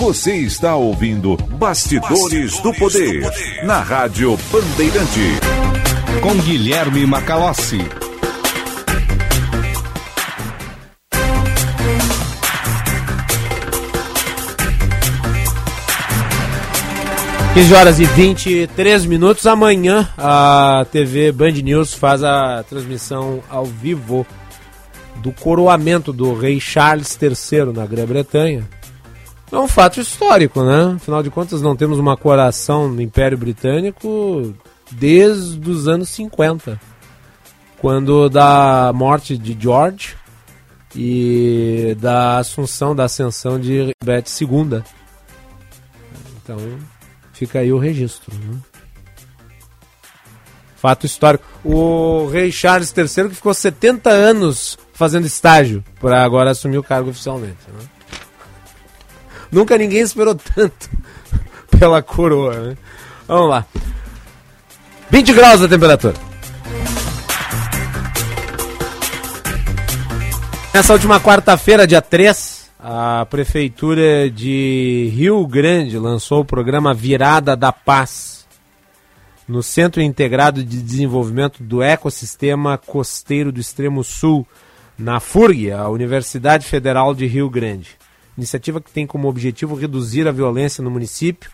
Você está ouvindo Bastidores, do, Poder, na Rádio Bandeirante. Com Guilherme Macalossi. Quinze horas e 23 minutos. Amanhã a TV Band News faz a transmissão ao vivo do coroamento do rei Charles III na Grã-Bretanha é um fato histórico, né? Afinal de contas, não temos uma coração no Império Britânico desde os anos 50, quando da morte de George e da assunção, da ascensão de Elizabeth II. Então, fica aí o registro. Né? Fato histórico. O rei Charles III que ficou 70 anos fazendo estágio para agora assumir o cargo oficialmente. Né? Nunca ninguém esperou tanto <laughs> pela coroa, né? Vamos lá. 20 graus a temperatura. Nessa última quarta-feira, dia 3, a Prefeitura de Rio Grande lançou o programa Virada da Paz no Centro Integrado de Desenvolvimento do Ecossistema Costeiro do Extremo Sul, na FURG, a Universidade Federal de Rio Grande. Iniciativa que tem como objetivo reduzir a violência no município,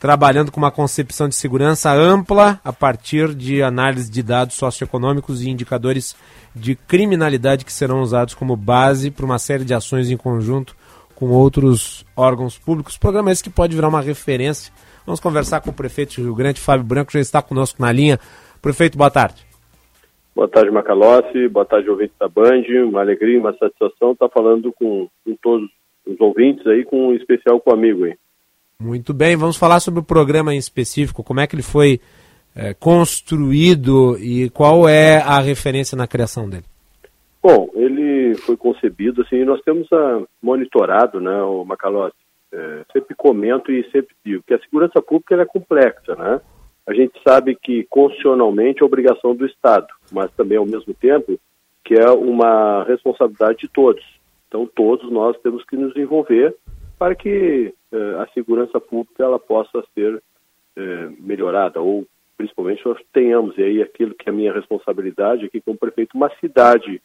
trabalhando com uma concepção de segurança ampla a partir de análise de dados socioeconômicos e indicadores de criminalidade que serão usados como base para uma série de ações em conjunto com outros órgãos públicos. Programa esse que pode virar uma referência. Vamos conversar com o prefeito de Rio Grande, Fábio Branco, já está conosco na linha. Prefeito, boa tarde. Boa tarde, Macalossi. Boa tarde, ouvinte da Band. Uma alegria, uma satisfação estar falando com, com todos os ouvintes aí, com um especial com o amigo aí. Muito bem, vamos falar sobre o programa em específico, como é que ele foi é, construído e qual é a referência na criação dele. Bom, ele foi concebido assim, nós temos a, monitorado, né, o Macalossi, é, sempre comento e sempre digo que a segurança pública é complexa, né? A gente sabe que constitucionalmente é obrigação do Estado, mas também ao mesmo tempo que é uma responsabilidade de todos. Então todos nós temos que nos envolver para que eh, a segurança pública ela possa ser eh, melhorada ou principalmente nós tenhamos e aí aquilo que é a minha responsabilidade aqui como prefeito uma cidade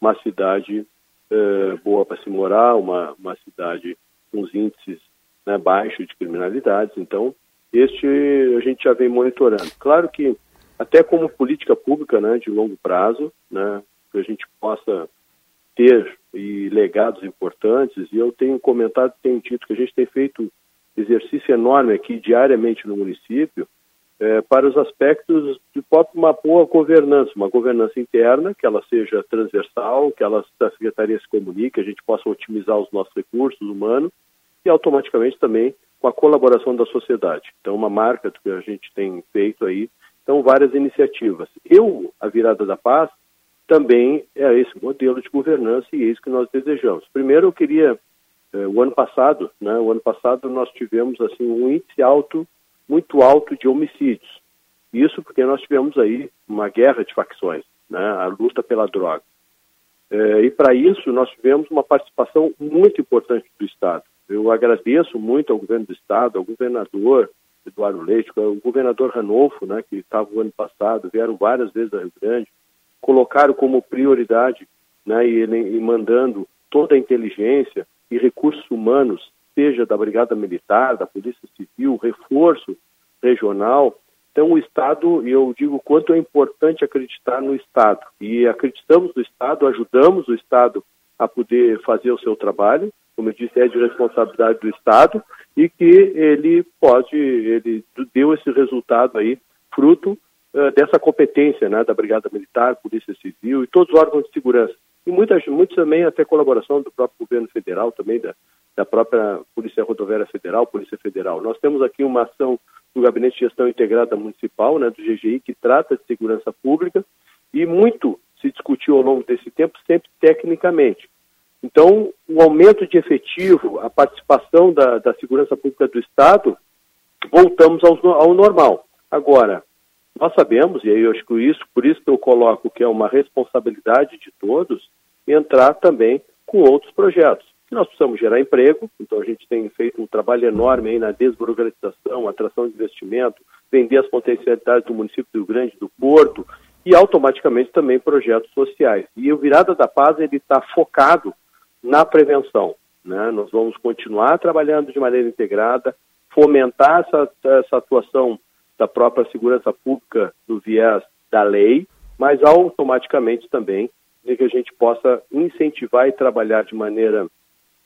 uma cidade eh, boa para se morar uma uma cidade com os índices né, baixos de criminalidades. Então este a gente já vem monitorando. Claro que até como política pública né de longo prazo né que a gente possa ter e legados importantes, e eu tenho comentado, tenho dito que a gente tem feito exercício enorme aqui diariamente no município é, para os aspectos de uma boa governança, uma governança interna, que ela seja transversal, que ela, a Secretaria se comunique, a gente possa otimizar os nossos recursos humanos e automaticamente também com a colaboração da sociedade. Então, uma marca que a gente tem feito aí, então várias iniciativas. Eu, a Virada da Paz, também é esse modelo de governança e é isso que nós desejamos. Primeiro, eu queria, eh, o ano passado, né, o ano passado nós tivemos assim um índice alto, muito alto de homicídios. Isso porque nós tivemos aí uma guerra de facções, né, a luta pela droga. Eh, e para isso nós tivemos uma participação muito importante do Estado. Eu agradeço muito ao governo do Estado, ao governador Eduardo Leite, ao governador Ranolfo, né, que estava o ano passado, vieram várias vezes a Rio Grande, colocaram como prioridade, né, e, e mandando toda a inteligência e recursos humanos, seja da Brigada Militar, da Polícia Civil, reforço regional. Então, o Estado, e eu digo quanto é importante acreditar no Estado. E acreditamos no Estado, ajudamos o Estado a poder fazer o seu trabalho, como eu disse, é de responsabilidade do Estado, e que ele pode, ele deu esse resultado aí, fruto uh, dessa competência né, da Brigada Militar, Polícia Civil e todos os órgãos de segurança. E muitas, muitos também até colaboração do próprio governo federal, também da, da própria Polícia Rodoviária Federal, Polícia Federal. Nós temos aqui uma ação do Gabinete de Gestão Integrada Municipal, né, do GGI, que trata de segurança pública, e muito se discutiu ao longo desse tempo, sempre tecnicamente. Então, o aumento de efetivo, a participação da, da segurança pública do Estado, voltamos ao, ao normal. Agora, nós sabemos, e aí eu acho que isso, por isso que eu coloco que é uma responsabilidade de todos, entrar também com outros projetos. Nós precisamos gerar emprego, então a gente tem feito um trabalho enorme aí na desburocratização, atração de investimento, vender as potencialidades do município do Rio Grande, do Porto, e automaticamente também projetos sociais. E o Virada da Paz ele está focado na prevenção. Né? Nós vamos continuar trabalhando de maneira integrada, fomentar essa, essa atuação da própria segurança pública do viés da lei, mas automaticamente também de que a gente possa incentivar e trabalhar de maneira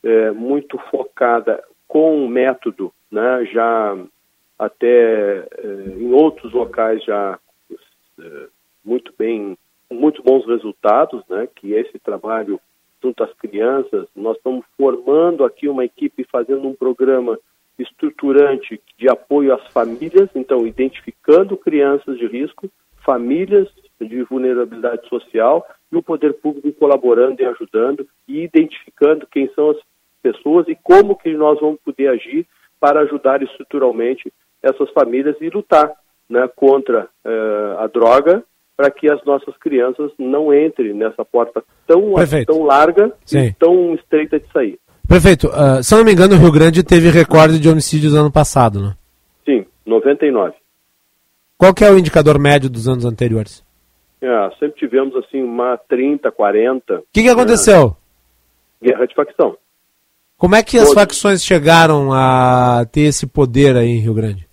é, muito focada com um método, né, já até é, em outros locais já é, muito bem, muito bons resultados, né, que esse trabalho junto às crianças, nós estamos formando aqui uma equipe fazendo um programa estruturante de apoio às famílias, então identificando crianças de risco, famílias de vulnerabilidade social e o poder público colaborando e ajudando e identificando quem são as pessoas e como que nós vamos poder agir para ajudar estruturalmente essas famílias e lutar né, contra uh, a droga para que as nossas crianças não entrem nessa porta tão, tão larga Sim. e tão estreita de sair. Prefeito, uh, se eu não me engano, o Rio Grande teve recorde de homicídios ano passado, né? Sim, 99. Qual que é o indicador médio dos anos anteriores? É, sempre tivemos assim uma 30, 40. O que, que aconteceu? É, guerra de facção. Como é que as facções chegaram a ter esse poder aí em Rio Grande?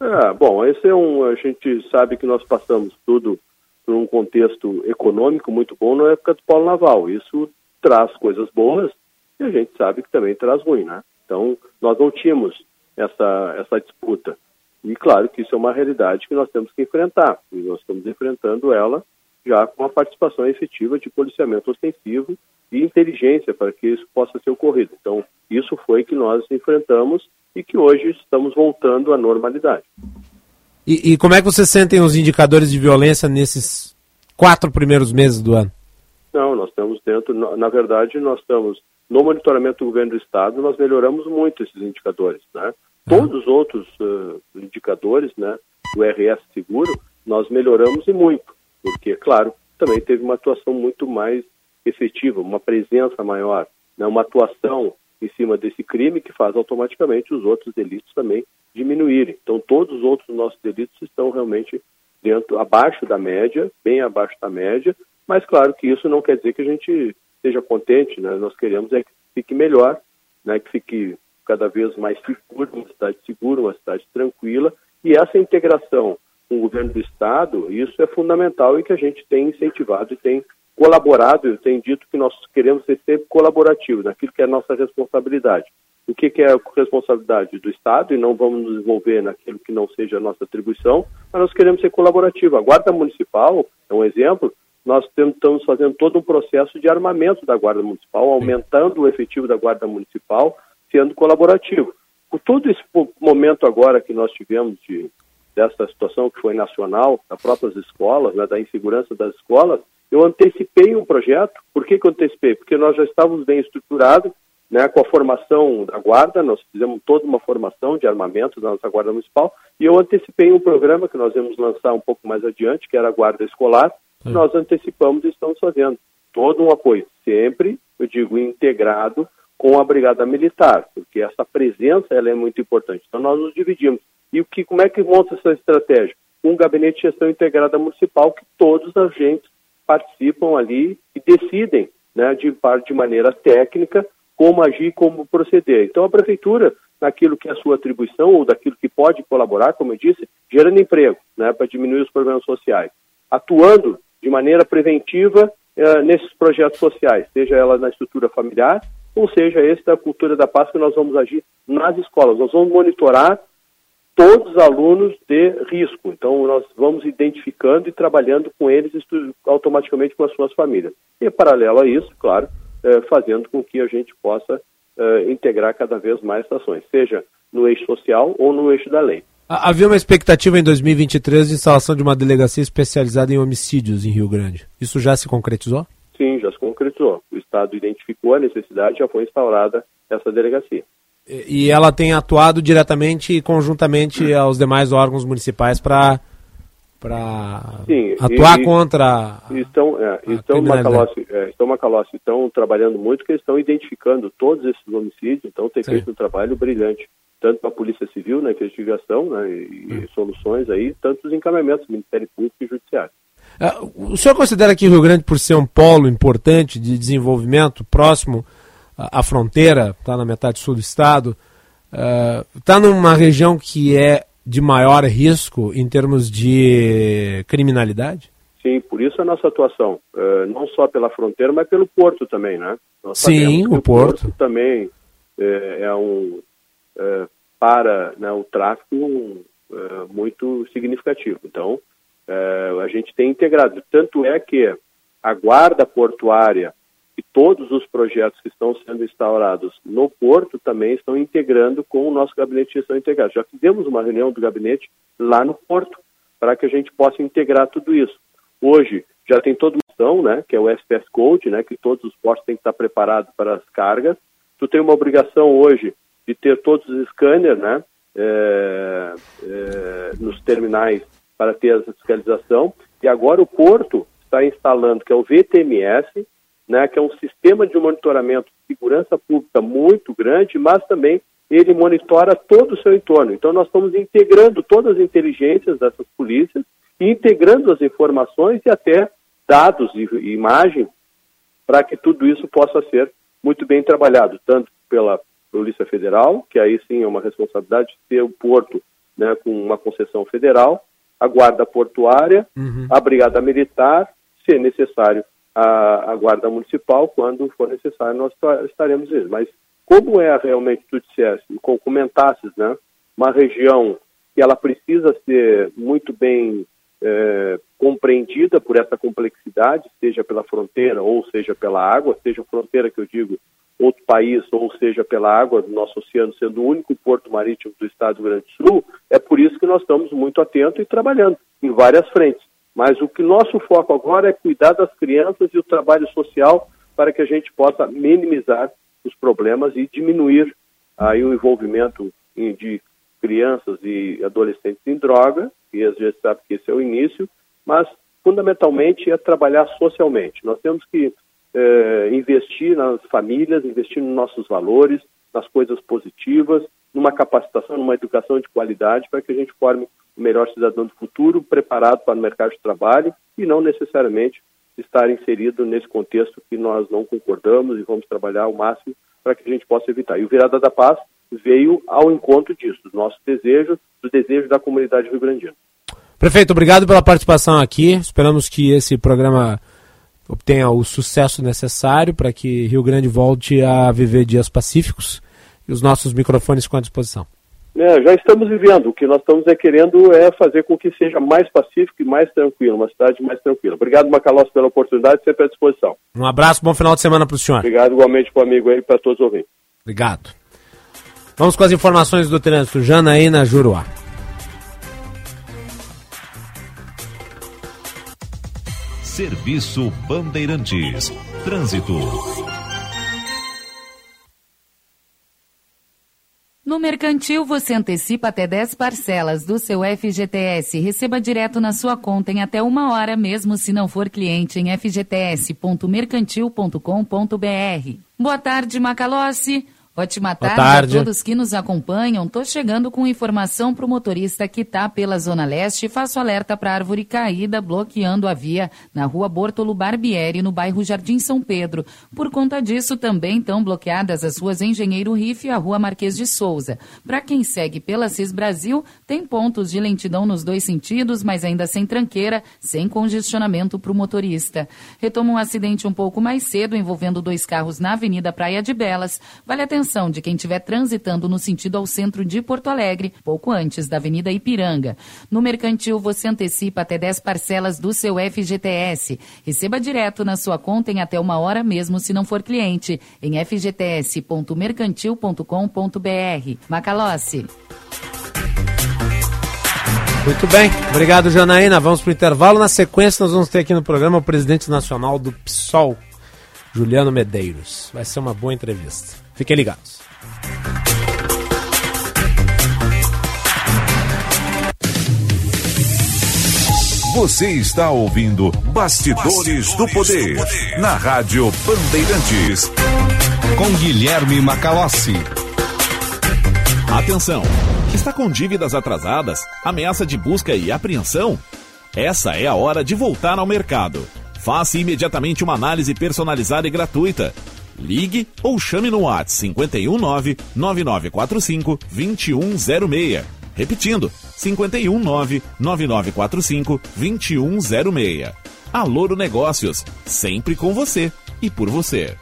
É, bom, esse é um. A gente sabe que nós passamos tudo por um contexto econômico muito bom na época do Polo Naval. Isso traz coisas boas, e a gente sabe que também traz ruim, né? Então, nós não tínhamos essa, essa disputa. E claro que isso é uma realidade que nós temos que enfrentar, e nós estamos enfrentando ela já com a participação efetiva de policiamento ostensivo e inteligência para que isso possa ser ocorrido. Então, isso foi que nós enfrentamos e que hoje estamos voltando à normalidade. E, e como é que vocês sentem os indicadores de violência nesses quatro primeiros meses do ano? Não, nós estamos dentro, na verdade, nós estamos no monitoramento do governo do estado, nós melhoramos muito esses indicadores, né? Todos os outros uh, indicadores, né, do RS Seguro, nós melhoramos e muito, porque, claro, também teve uma atuação muito mais efetiva, uma presença maior, né, uma atuação em cima desse crime que faz automaticamente os outros delitos também diminuírem. Então, todos os outros nossos delitos estão realmente dentro, abaixo da média, bem abaixo da média, mas claro que isso não quer dizer que a gente esteja contente, né? Nós queremos é que fique melhor, né? Que fique cada vez mais seguro, uma cidade segura, uma cidade tranquila, e essa integração com o governo do estado, isso é fundamental e que a gente tem incentivado e tem colaborado, eu tenho dito que nós queremos ser sempre colaborativos naquilo que é nossa responsabilidade. O que, que é a responsabilidade do Estado e não vamos nos envolver naquilo que não seja a nossa atribuição, mas nós queremos ser colaborativos. A Guarda Municipal é um exemplo, nós estamos fazendo todo um processo de armamento da Guarda Municipal, aumentando o efetivo da Guarda Municipal, sendo colaborativo. Por todo esse momento agora que nós tivemos de, dessa situação que foi nacional, das próprias escolas, né, da insegurança das escolas, eu antecipei um projeto. Por que, que eu antecipei? Porque nós já estávamos bem estruturados, né, com a formação da Guarda, nós fizemos toda uma formação de armamento da nossa Guarda Municipal, e eu antecipei um programa que nós vamos lançar um pouco mais adiante, que era a Guarda Escolar, Sim. nós antecipamos e estamos fazendo todo um apoio, sempre, eu digo, integrado com a Brigada Militar, porque essa presença ela é muito importante. Então nós nos dividimos. E o que, como é que monta essa estratégia? Um gabinete de gestão integrada municipal que todos os agentes participam ali e decidem né, de, de maneira técnica como agir, como proceder. Então a prefeitura, naquilo que é a sua atribuição ou daquilo que pode colaborar, como eu disse, gerando emprego, né, para diminuir os problemas sociais, atuando de maneira preventiva eh, nesses projetos sociais, seja ela na estrutura familiar, ou seja esse da cultura da paz que nós vamos agir nas escolas. Nós vamos monitorar todos os alunos de risco. Então, nós vamos identificando e trabalhando com eles automaticamente com as suas famílias. E, paralelo a isso, claro, eh, fazendo com que a gente possa eh, integrar cada vez mais ações, seja no eixo social ou no eixo da lei. Havia uma expectativa em 2023 de instalação de uma delegacia especializada em homicídios em Rio Grande. Isso já se concretizou? Sim, já se concretizou. O Estado identificou a necessidade, já foi instaurada essa delegacia. E ela tem atuado diretamente e conjuntamente aos demais órgãos municipais para para atuar e, contra estão é, estão Macalossi, é, estão Macalossi estão trabalhando muito que estão identificando todos esses homicídios então tem Sim. feito um trabalho brilhante tanto para a Polícia Civil na investigação né, e, hum. soluções aí tanto os encaminhamentos do Ministério Público e Judiciário uh, o senhor considera que Rio Grande por ser um polo importante de desenvolvimento próximo à, à fronteira está na metade sul do estado está uh, numa região que é de maior risco em termos de criminalidade? Sim, por isso a nossa atuação, uh, não só pela fronteira, mas pelo porto também, né? Nós Sim, o, o porto. porto. também é, é um é, para né, o tráfico é, muito significativo. Então, a gente tem integrado. Tanto é que a guarda portuária e todos os projetos que estão sendo instaurados no Porto também estão integrando com o nosso gabinete de gestão integrado. Já fizemos uma reunião do gabinete lá no Porto para que a gente possa integrar tudo isso. Hoje já tem toda uma ação, né, que é o SPS Code, né, que todos os portos têm que estar preparados para as cargas. Tu tem uma obrigação hoje de ter todos os scanners, né, é, é, nos terminais para ter essa fiscalização. E agora o Porto está instalando, que é o VTMS, né, que é um sistema de monitoramento de segurança pública muito grande, mas também ele monitora todo o seu entorno. Então, nós estamos integrando todas as inteligências dessas polícias integrando as informações e até dados e, e imagem para que tudo isso possa ser muito bem trabalhado, tanto pela Polícia Federal, que aí sim é uma responsabilidade de ter o porto né, com uma concessão federal, a Guarda Portuária, uhum. a Brigada Militar, se necessário, a, a Guarda Municipal, quando for necessário, nós estaremos eles. Mas como é realmente, tu disseste, comentasses, né, uma região que ela precisa ser muito bem é, compreendida por essa complexidade, seja pela fronteira ou seja pela água, seja fronteira que eu digo outro país ou seja pela água do nosso oceano, sendo o único porto marítimo do estado do Rio Grande do Sul, é por isso que nós estamos muito atentos e trabalhando em várias frentes. Mas o que nosso foco agora é cuidar das crianças e o trabalho social para que a gente possa minimizar os problemas e diminuir aí o envolvimento de crianças e adolescentes em droga, e a gente sabe que esse é o início, mas fundamentalmente é trabalhar socialmente. Nós temos que é, investir nas famílias, investir nos nossos valores, nas coisas positivas, numa capacitação, numa educação de qualidade, para que a gente forme o melhor cidadão do futuro, preparado para o mercado de trabalho e não necessariamente estar inserido nesse contexto que nós não concordamos e vamos trabalhar ao máximo para que a gente possa evitar. E o Virada da Paz veio ao encontro disso, do nosso desejo, do desejo da comunidade rio-grandina. Prefeito, obrigado pela participação aqui. Esperamos que esse programa obtenha o sucesso necessário para que Rio Grande volte a viver dias pacíficos e os nossos microfones ficam à disposição. É, já estamos vivendo. O que nós estamos é querendo é fazer com que seja mais pacífico e mais tranquilo, uma cidade mais tranquila. Obrigado, Macalós, pela oportunidade, sempre à disposição. Um abraço, bom final de semana para o senhor. Obrigado igualmente para o amigo aí e para todos os ouvintes. Obrigado. Vamos com as informações do trânsito. Janaína Juruá. Serviço Bandeirantes. Trânsito. No Mercantil, você antecipa até 10 parcelas do seu FGTS. Receba direto na sua conta em até uma hora, mesmo se não for cliente, em fgts.mercantil.com.br. Boa tarde, Macalossi. Ótima Boa tarde, tarde. a todos que nos acompanham. Tô chegando com informação para o motorista que tá pela Zona Leste. Faço alerta para árvore caída bloqueando a via na rua Bortolo Barbieri, no bairro Jardim São Pedro. Por conta disso, também estão bloqueadas as ruas Engenheiro Riff e a rua Marquês de Souza. Para quem segue pela CIS Brasil, tem pontos de lentidão nos dois sentidos, mas ainda sem tranqueira, sem congestionamento para o motorista. Retoma um acidente um pouco mais cedo envolvendo dois carros na Avenida Praia de Belas. Vale a atenção de quem estiver transitando no sentido ao centro de Porto Alegre, pouco antes da Avenida Ipiranga. No Mercantil, você antecipa até 10 parcelas do seu FGTS. Receba direto na sua conta em até uma hora mesmo se não for cliente, em fgts.mercantil.com.br. Macalossi. Muito bem, obrigado Janaína. Vamos para o intervalo. Na sequência, nós vamos ter aqui no programa o presidente nacional do PSOL, Juliano Medeiros. Vai ser uma boa entrevista. Fiquem ligados. Você está ouvindo Bastidores, do, poder, na Rádio Bandeirantes. Com Guilherme Macalossi. Atenção! Está com dívidas atrasadas, ameaça de busca e apreensão? Essa é a hora de voltar ao mercado. Faça imediatamente uma análise personalizada e gratuita. Ligue ou chame no WhatsApp 519 9945 2106. Repetindo, 519 9945 2106. Aloro Negócios, sempre com você e por você.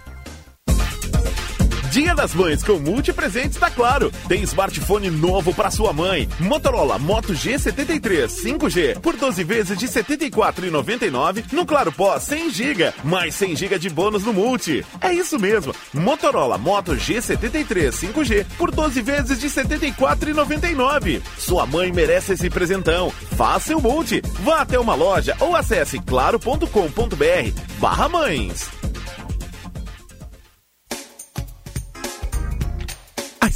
Dia das Mães com multipresentes da Claro. Tem smartphone novo para sua mãe. Motorola Moto G73 5G por 12 vezes de R$ 74,99 no Claro Pós 100 GB, mais 100 GB de bônus no Multi. É isso mesmo. Motorola Moto G73 5G por 12 vezes de R$ 74,99. Sua mãe merece esse presentão. Faça o Multi. Vá até uma loja ou acesse claro.com.br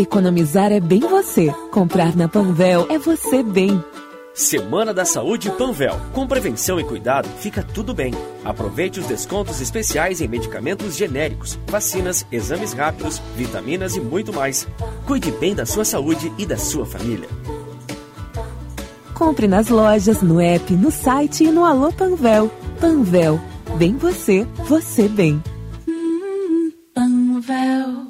Economizar é bem você. Comprar na Panvel é você bem. Semana da Saúde Panvel. Com prevenção e cuidado, fica tudo bem. Aproveite os descontos especiais em medicamentos genéricos, vacinas, exames rápidos, vitaminas e muito mais. Cuide bem da sua saúde e da sua família. Compre nas lojas, no app, no site e no Alô Panvel. Panvel. Bem você, você bem. Panvel.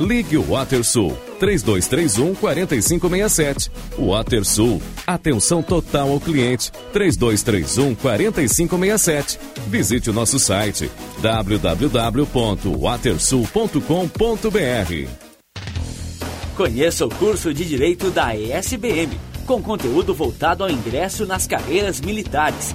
Ligue o WaterSul 3231 4567. WaterSul, atenção total ao cliente 3231 4567. Visite o nosso site www.watersul.com.br. Conheça o curso de Direito da ESBM, com conteúdo voltado ao ingresso nas carreiras militares.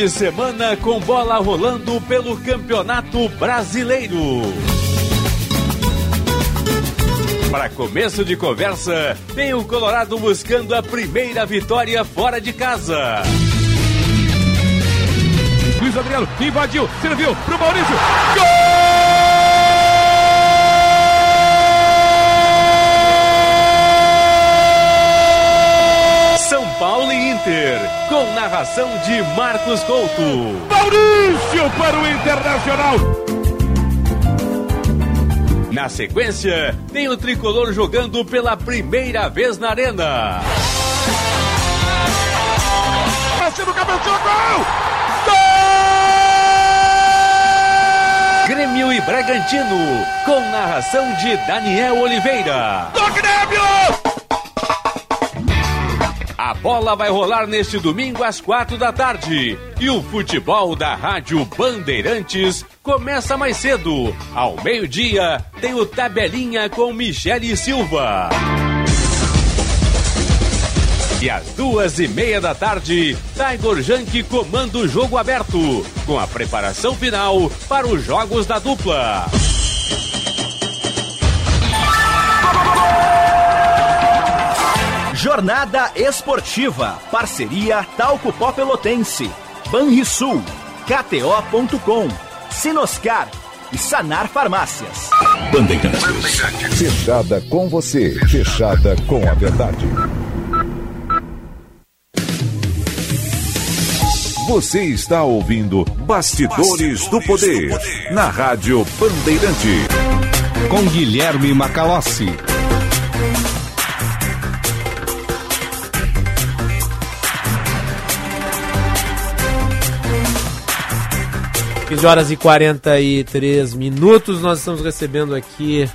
De semana com bola rolando pelo Campeonato Brasileiro. Para começo de conversa, tem o Colorado buscando a primeira vitória fora de casa. Luiz Adriano invadiu, serviu pro Maurício. Gol! São Paulo e Inter, com narração de Marcos Couto. Maurício para o Internacional. Na sequência, tem o tricolor jogando pela primeira vez na Arena. Passe do cabeção, gol! Grêmio e Bragantino, com narração de Daniel Oliveira. Do Grêmio! A bola vai rolar neste domingo às quatro da tarde. E o futebol da Rádio Bandeirantes começa mais cedo. Ao meio-dia, tem o Tabelinha com Michele Silva. E às duas e meia da tarde, Tiger Junk comanda o jogo aberto, com a preparação final para os jogos da dupla. Jornada Esportiva. Parceria Talco Pó Pelotense. Banrisul. KTO.com. Sinoscar. E Sanar Farmácias. Bandeirantes. Fechada com você. Fechada com a verdade. Você está ouvindo Bastidores, do, Poder, na Rádio Bandeirante. Com Guilherme Macalossi. Quinze horas e 43 minutos, nós estamos recebendo aqui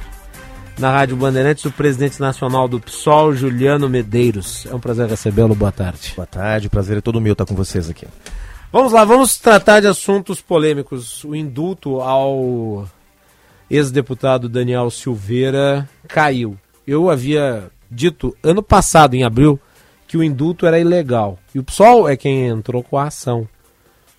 na Rádio Bandeirantes o presidente nacional do PSOL, Juliano Medeiros. É um prazer recebê-lo, boa tarde. Boa tarde, prazer é todo meu estar com vocês aqui. Vamos lá, vamos tratar de assuntos polêmicos. O indulto ao ex-deputado Daniel Silveira caiu. Eu havia dito ano passado, em abril, que o indulto era ilegal. E o PSOL é quem entrou com a ação.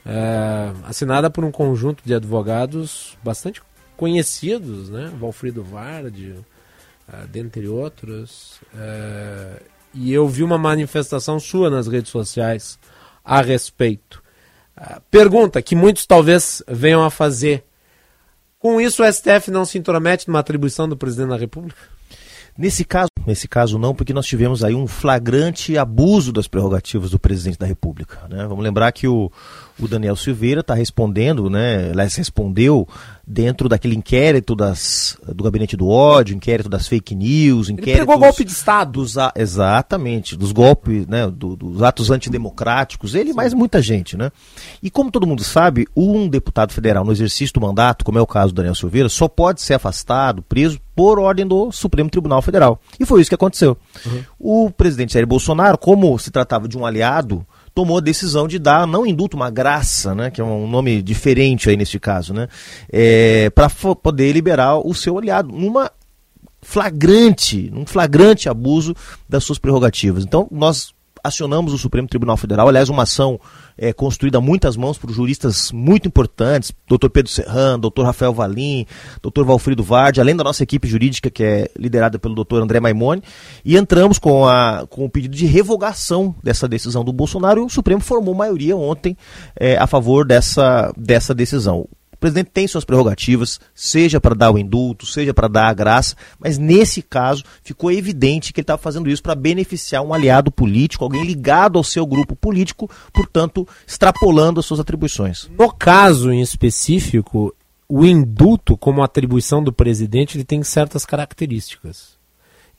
É, assinada por um conjunto de advogados bastante conhecidos, né? Valfrido Vardi, uh, dentre outros. Uh, e eu vi uma manifestação sua nas redes sociais a respeito. Uh, pergunta que muitos talvez venham a fazer. Com isso, o STF não se intromete numa atribuição do presidente da República? Nesse caso, nesse caso não, porque nós tivemos aí um flagrante abuso das prerrogativas do presidente da República. Né? Vamos lembrar que o, o Daniel Silveira está respondendo, né? Aliás, respondeu dentro daquele inquérito das, do gabinete do ódio, inquérito das fake news, inquérito. Ele pegou golpe de Estado. Dos, exatamente, dos golpes, né? Do, dos atos antidemocráticos, ele e mais muita gente, né? E como todo mundo sabe, um deputado federal no exercício do mandato, como é o caso do Daniel Silveira, só pode ser afastado, preso por ordem do Supremo Tribunal Federal. E foi isso que aconteceu. Uhum. O presidente Jair Bolsonaro, como se tratava de um aliado tomou a decisão de dar, não indulto, uma graça, né, que é um nome diferente aí neste caso, né, é, para poder liberar o seu aliado numa flagrante, num flagrante abuso das suas prerrogativas. Então, nós acionamos o Supremo Tribunal Federal, aliás, uma ação é, construída a muitas mãos por juristas muito importantes, Dr. Pedro Serrano, Dr. Rafael Valim, Dr. Valfrido Vardi, além da nossa equipe jurídica, que é liderada pelo Dr. André Maimone, e entramos com, a, com o pedido de revogação dessa decisão do Bolsonaro, e o Supremo formou maioria ontem é, a favor dessa, dessa decisão. O presidente tem suas prerrogativas, seja para dar o indulto, seja para dar a graça, mas nesse caso ficou evidente que ele estava fazendo isso para beneficiar um aliado político, alguém ligado ao seu grupo político, portanto, extrapolando as suas atribuições. No caso em específico, o indulto como atribuição do presidente ele tem certas características.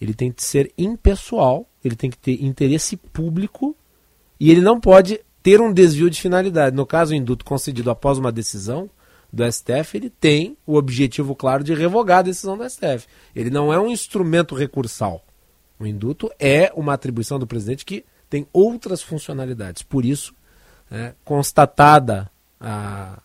Ele tem que ser impessoal, ele tem que ter interesse público e ele não pode ter um desvio de finalidade. No caso, o indulto concedido após uma decisão, do STF, ele tem o objetivo claro de revogar a decisão do STF. Ele não é um instrumento recursal. O induto é uma atribuição do presidente que tem outras funcionalidades. Por isso, é, constatada a,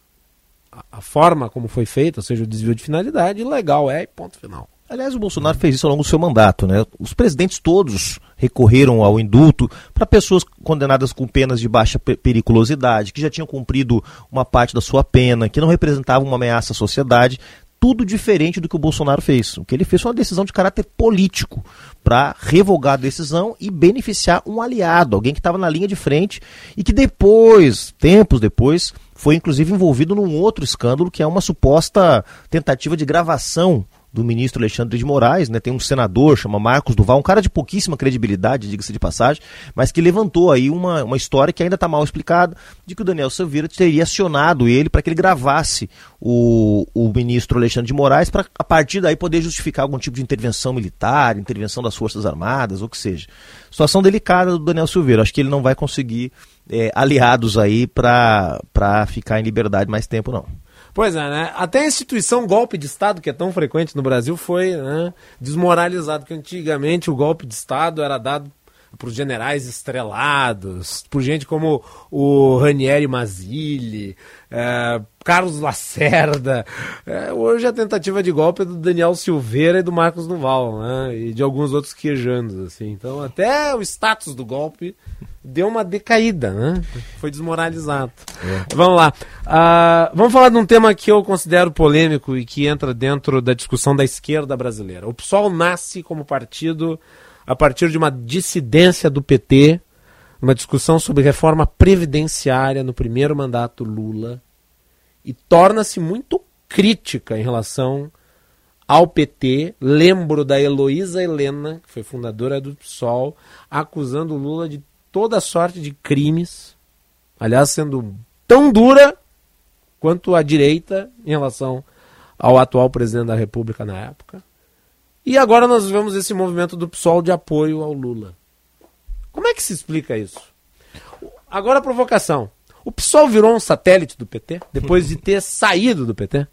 a, forma como foi feita, ou seja, o desvio de finalidade, legal é e ponto final. Aliás, o Bolsonaro fez isso ao longo do seu mandato, né? Os presidentes todos recorreram ao indulto para pessoas condenadas com penas de baixa periculosidade, que já tinham cumprido uma parte da sua pena, que não representavam uma ameaça à sociedade. Tudo diferente do que o Bolsonaro fez. O que ele fez foi uma decisão de caráter político para revogar a decisão e beneficiar um aliado, alguém que estava na linha de frente e que depois, tempos depois, foi inclusive envolvido num outro escândalo que é uma suposta tentativa de gravação do ministro Alexandre de Moraes, né? Tem um senador, chama Marcos Duval, um cara de pouquíssima credibilidade, diga-se de passagem, mas que levantou aí uma, uma história que ainda está mal explicada, de que o Daniel Silveira teria acionado ele para que ele gravasse o, o ministro Alexandre de Moraes para a partir daí poder justificar algum tipo de intervenção militar, intervenção das Forças Armadas, ou que seja. Situação delicada do Daniel Silveira. Acho que ele não vai conseguir é, aliados aí para ficar em liberdade mais tempo, não. Pois é, né? Até a instituição golpe de Estado, que é tão frequente no Brasil, foi né, desmoralizado, que antigamente o golpe de Estado era dado por generais estrelados, por gente como o Ranieri Mazzilli, é, Carlos Lacerda. É, hoje a tentativa de golpe é do Daniel Silveira e do Marcos Duval, né? E de alguns outros quejandos, assim. Então até o status do golpe deu uma decaída, né? Foi desmoralizado. É. Vamos lá. Uh, vamos falar de um tema que eu considero polêmico e que entra dentro da discussão da esquerda brasileira. O PSOL nasce como partido a partir de uma dissidência do PT, uma discussão sobre reforma previdenciária no primeiro mandato Lula, e torna-se muito crítica em relação ao PT. Lembro da Heloísa Helena, que foi fundadora do PSOL, acusando Lula de toda sorte de crimes, aliás, sendo tão dura quanto a direita em relação ao atual presidente da República na época. E agora nós vemos esse movimento do PSOL de apoio ao Lula. Como é que se explica isso? Agora a provocação. O PSOL virou um satélite do PT depois de ter <laughs> saído do PT?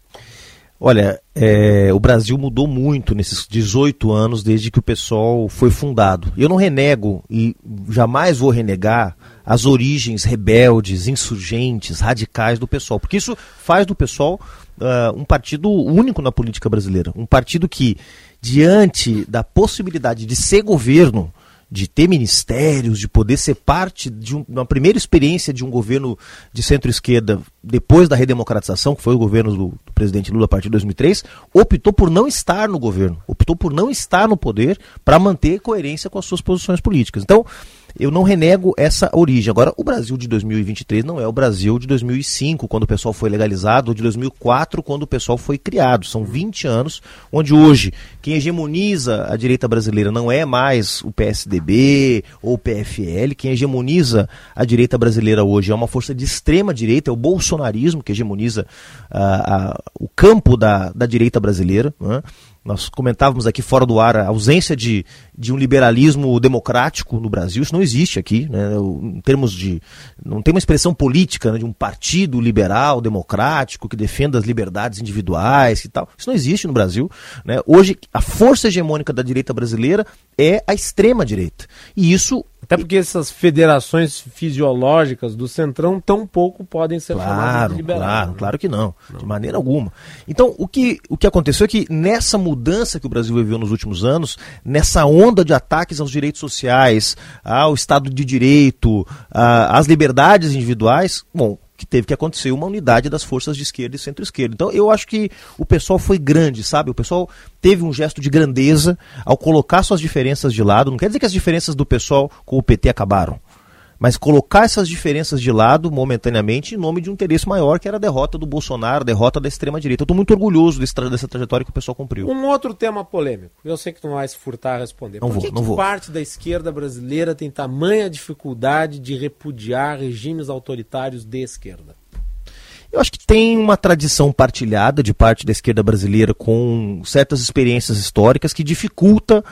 Olha, é, o Brasil mudou muito nesses 18 anos desde que o PSOL foi fundado. Eu não renego e jamais vou renegar as origens rebeldes, insurgentes, radicais do PSOL, porque isso faz do PSOL uh, um partido único na política brasileira. Um partido que diante da possibilidade de ser governo, de ter ministérios, de poder ser parte de um, uma primeira experiência de um governo de centro-esquerda depois da redemocratização, que foi o governo do, do, presidente Lula a partir de 2003, optou por não estar no governo, optou por não estar no poder para manter coerência com as suas posições políticas. Então, eu não renego essa origem. Agora, o Brasil de 2023 não é o Brasil de 2005, quando o pessoal foi legalizado, ou de 2004, quando o pessoal foi criado. São 20 anos, onde hoje quem hegemoniza a direita brasileira não é mais o PSDB ou o PFL, quem hegemoniza a direita brasileira hoje é uma força de extrema direita, é o bolsonarismo que hegemoniza uh, o campo da, da direita brasileira. Né? Nós comentávamos aqui fora do ar a ausência de, de um liberalismo democrático no Brasil. Isso não existe aqui, né? em termos de. Não tem uma expressão política né, de um partido liberal, democrático, que defenda as liberdades individuais e tal. Isso não existe no Brasil. Né? Hoje, a força hegemônica da direita brasileira é a extrema-direita. E isso até porque essas federações fisiológicas do Centrão tão pouco podem ser claro, chamadas de liberais. Claro, né? claro que não, não, de maneira alguma. Então, o que, o que aconteceu é que nessa mudança que o Brasil viveu nos últimos anos, nessa onda de ataques aos direitos sociais, ao Estado de Direito, às liberdades individuais, bom, que teve que acontecer uma unidade das forças de esquerda e centro-esquerda. Então eu acho que o pessoal foi grande, sabe? O pessoal teve um gesto de grandeza ao colocar suas diferenças de lado. Não quer dizer que as diferenças do pessoal com o PT acabaram mas colocar essas diferenças de lado momentaneamente em nome de um interesse maior, que era a derrota do Bolsonaro, a derrota da extrema-direita. Eu estou muito orgulhoso desse, dessa trajetória que o pessoal cumpriu. Um outro tema polêmico, eu sei que tu não vai se furtar a responder. Não Por vou, que, não que vou. parte da esquerda brasileira tem tamanha dificuldade de repudiar regimes autoritários de esquerda? Eu acho que tem uma tradição partilhada de parte da esquerda brasileira com certas experiências históricas que dificulta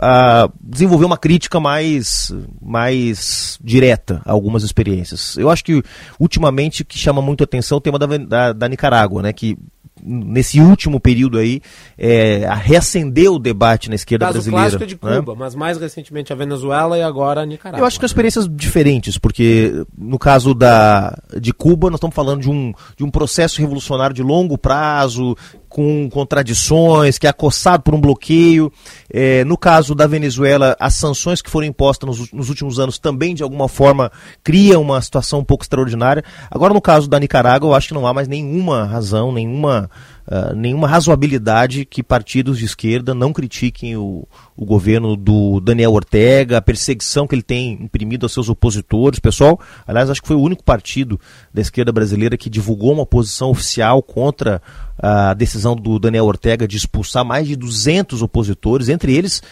a desenvolver uma crítica mais, mais direta a algumas experiências. Eu acho que ultimamente o que chama muito atenção é o tema da, da, da Nicarágua, né, que nesse último período aí é, reacendeu o debate na esquerda Caso brasileira. clássico de Cuba, né? mas mais recentemente a Venezuela e agora a Nicarágua. Eu acho que são experiências diferentes, porque no caso da, de Cuba nós estamos falando de um, de um processo revolucionário de longo prazo, com contradições, que é acossado por um bloqueio. É, no caso da Venezuela, as sanções que foram impostas nos, nos, últimos anos também, de alguma forma, criam uma situação um pouco extraordinária. Agora, no caso da Nicarágua, eu acho que não há mais nenhuma razão, nenhuma uh, nenhuma razoabilidade que partidos de esquerda não critiquem o, o governo do Daniel Ortega, a perseguição que ele tem imprimido aos seus opositores. Pessoal, aliás, acho que foi o único partido da esquerda brasileira que divulgou uma posição oficial contra a decisão do Daniel Ortega de expulsar mais de 200 opositores, entre eles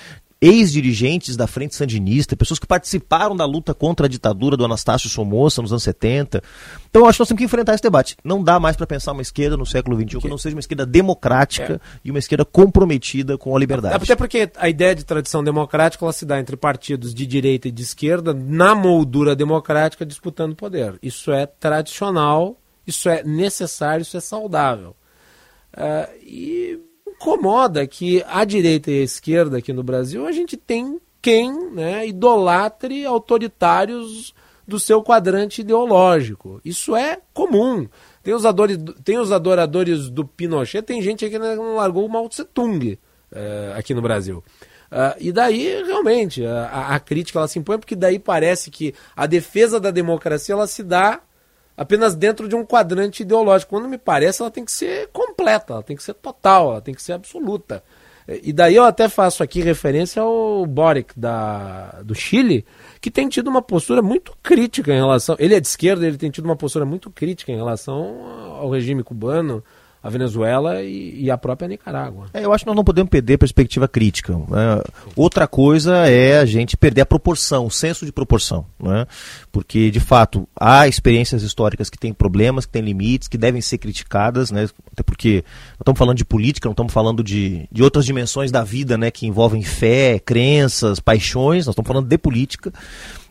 ex-dirigentes da Frente Sandinista, pessoas que participaram da luta contra a ditadura do Anastácio Somoza nos anos 70. Então, acho que nós temos que enfrentar esse debate. Não dá mais para pensar uma esquerda no século XXI que não seja uma esquerda democrática é. e uma esquerda comprometida com a liberdade. Até porque a ideia de tradição democrática ela se dá entre partidos de direita e de esquerda na moldura democrática disputando poder. Isso é tradicional, isso é necessário, isso é saudável. Uh, e incomoda que a direita e a esquerda aqui no Brasil a gente tem quem né, idolatre autoritários do seu quadrante ideológico. Isso é comum. Tem os, adores, tem os adoradores do Pinochet, tem gente que não largou o Mao Tse Tung é, aqui no Brasil. Uh, e daí, realmente, a, a, crítica ela se impõe porque daí parece que a defesa da democracia ela se dá apenas dentro de um quadrante ideológico. Quando me parece, ela tem que ser completa, ela tem que ser total, ela tem que ser absoluta. E daí eu até faço aqui referência ao Boric da, do Chile, que tem tido uma postura muito crítica em relação. Ele é de esquerda, ele tem tido uma postura muito crítica em relação ao regime cubano, a Venezuela e, e, a própria Nicarágua. É, eu acho que nós não podemos perder perspectiva crítica. Né? Outra coisa é a gente perder a proporção, o senso de proporção. Né? Porque, de fato, há experiências históricas que têm problemas, que têm limites, que devem ser criticadas, né? até porque nós estamos falando de política, não estamos falando de, de outras dimensões da vida né? que envolvem fé, crenças, paixões, nós estamos falando de política.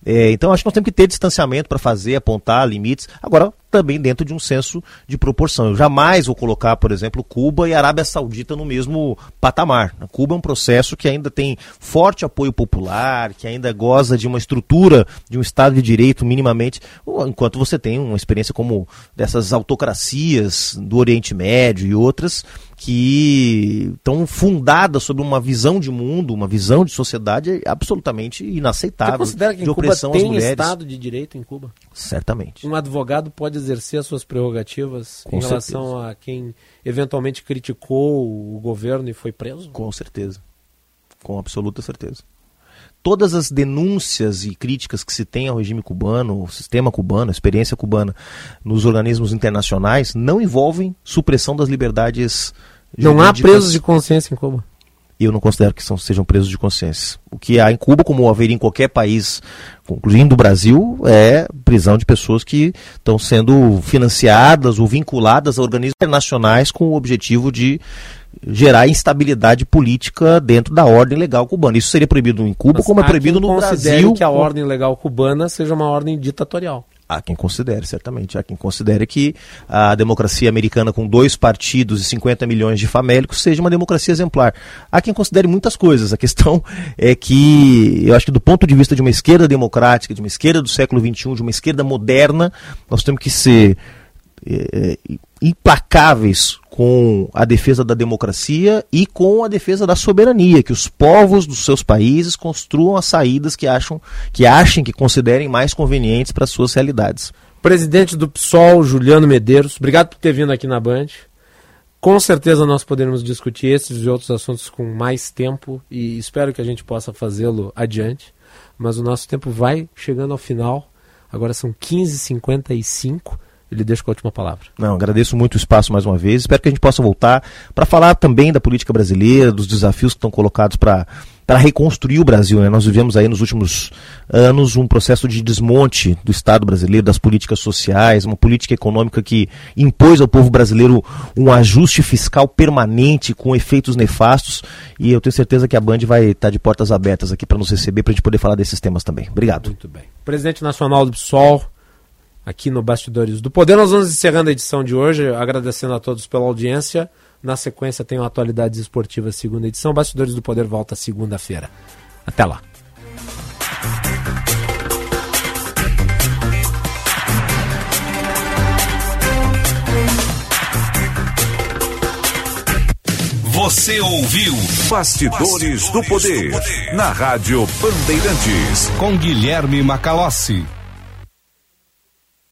É, então acho que nós temos que ter distanciamento para fazer, apontar limites. Agora, também dentro de um senso de proporção. Eu jamais vou colocar, por exemplo, Cuba e Arábia Saudita no mesmo patamar. Cuba é um processo que ainda tem forte apoio popular, que ainda goza de uma estrutura de um Estado de Direito minimamente, enquanto você tem uma experiência como dessas autocracias do Oriente Médio e outras que estão fundadas sobre uma visão de mundo, uma visão de sociedade absolutamente inaceitável. Você considera que de em Cuba tem Estado de Direito em Cuba? Certamente. Um advogado pode exercer as suas prerrogativas Com em relação certeza. a quem eventualmente criticou o governo e foi preso? Com certeza. Com absoluta certeza. Todas as denúncias e críticas que se tem ao regime cubano, o sistema cubano, a experiência cubana nos organismos internacionais não envolvem supressão das liberdades Não há presos de consciência em Cuba eu não considero que são, sejam presos de consciência. O que há em Cuba, como haveria em qualquer país, incluindo o Brasil, é prisão de pessoas que estão sendo financiadas ou vinculadas a organismos internacionais com o objetivo de gerar instabilidade política dentro da ordem legal cubana. Isso seria proibido em Cuba, Mas como é proibido no Brasil. que a ordem legal cubana seja uma ordem ditatorial. Há quem considere, certamente. Há quem considere que a democracia americana com dois partidos e 50 milhões de famélicos seja uma democracia exemplar. Há quem considere muitas coisas. A questão <laughs> é que, eu acho que do ponto de vista de uma esquerda democrática, de uma esquerda do século XXI, de uma esquerda moderna, nós temos que ser é, implacáveis com a defesa da democracia e com a defesa da soberania, que os povos dos seus países construam as saídas que acham que achem que considerem mais convenientes para suas realidades. Presidente do PSOL, Juliano Medeiros, obrigado por ter vindo aqui na Band. Com certeza nós poderemos discutir esses e outros assuntos com mais tempo e espero que a gente possa fazê-lo adiante. Mas o nosso tempo vai chegando ao final. Agora são 15h55 ele deixa com a última palavra. Não, agradeço muito o espaço mais uma vez. Espero que a gente possa voltar para falar também da política brasileira, dos desafios que estão colocados para para reconstruir o Brasil. Né? Nós vivemos aí nos últimos anos um processo de desmonte do Estado brasileiro, das políticas sociais, uma política econômica que impôs ao povo brasileiro um ajuste fiscal permanente com efeitos nefastos. E eu tenho certeza que a Band vai estar de portas abertas aqui para nos receber, para a gente poder falar desses temas também. Obrigado. Muito bem. Presidente Nacional do PSOL, aqui no Bastidores do Poder. Nós vamos encerrando a edição de hoje, agradecendo a todos pela audiência. Na sequência tem o Atualidades Esportivas, segunda edição. Bastidores do Poder volta segunda-feira. Até lá. Você ouviu Bastidores, Bastidores do, poder, do Poder na Rádio Bandeirantes com Guilherme Macalossi.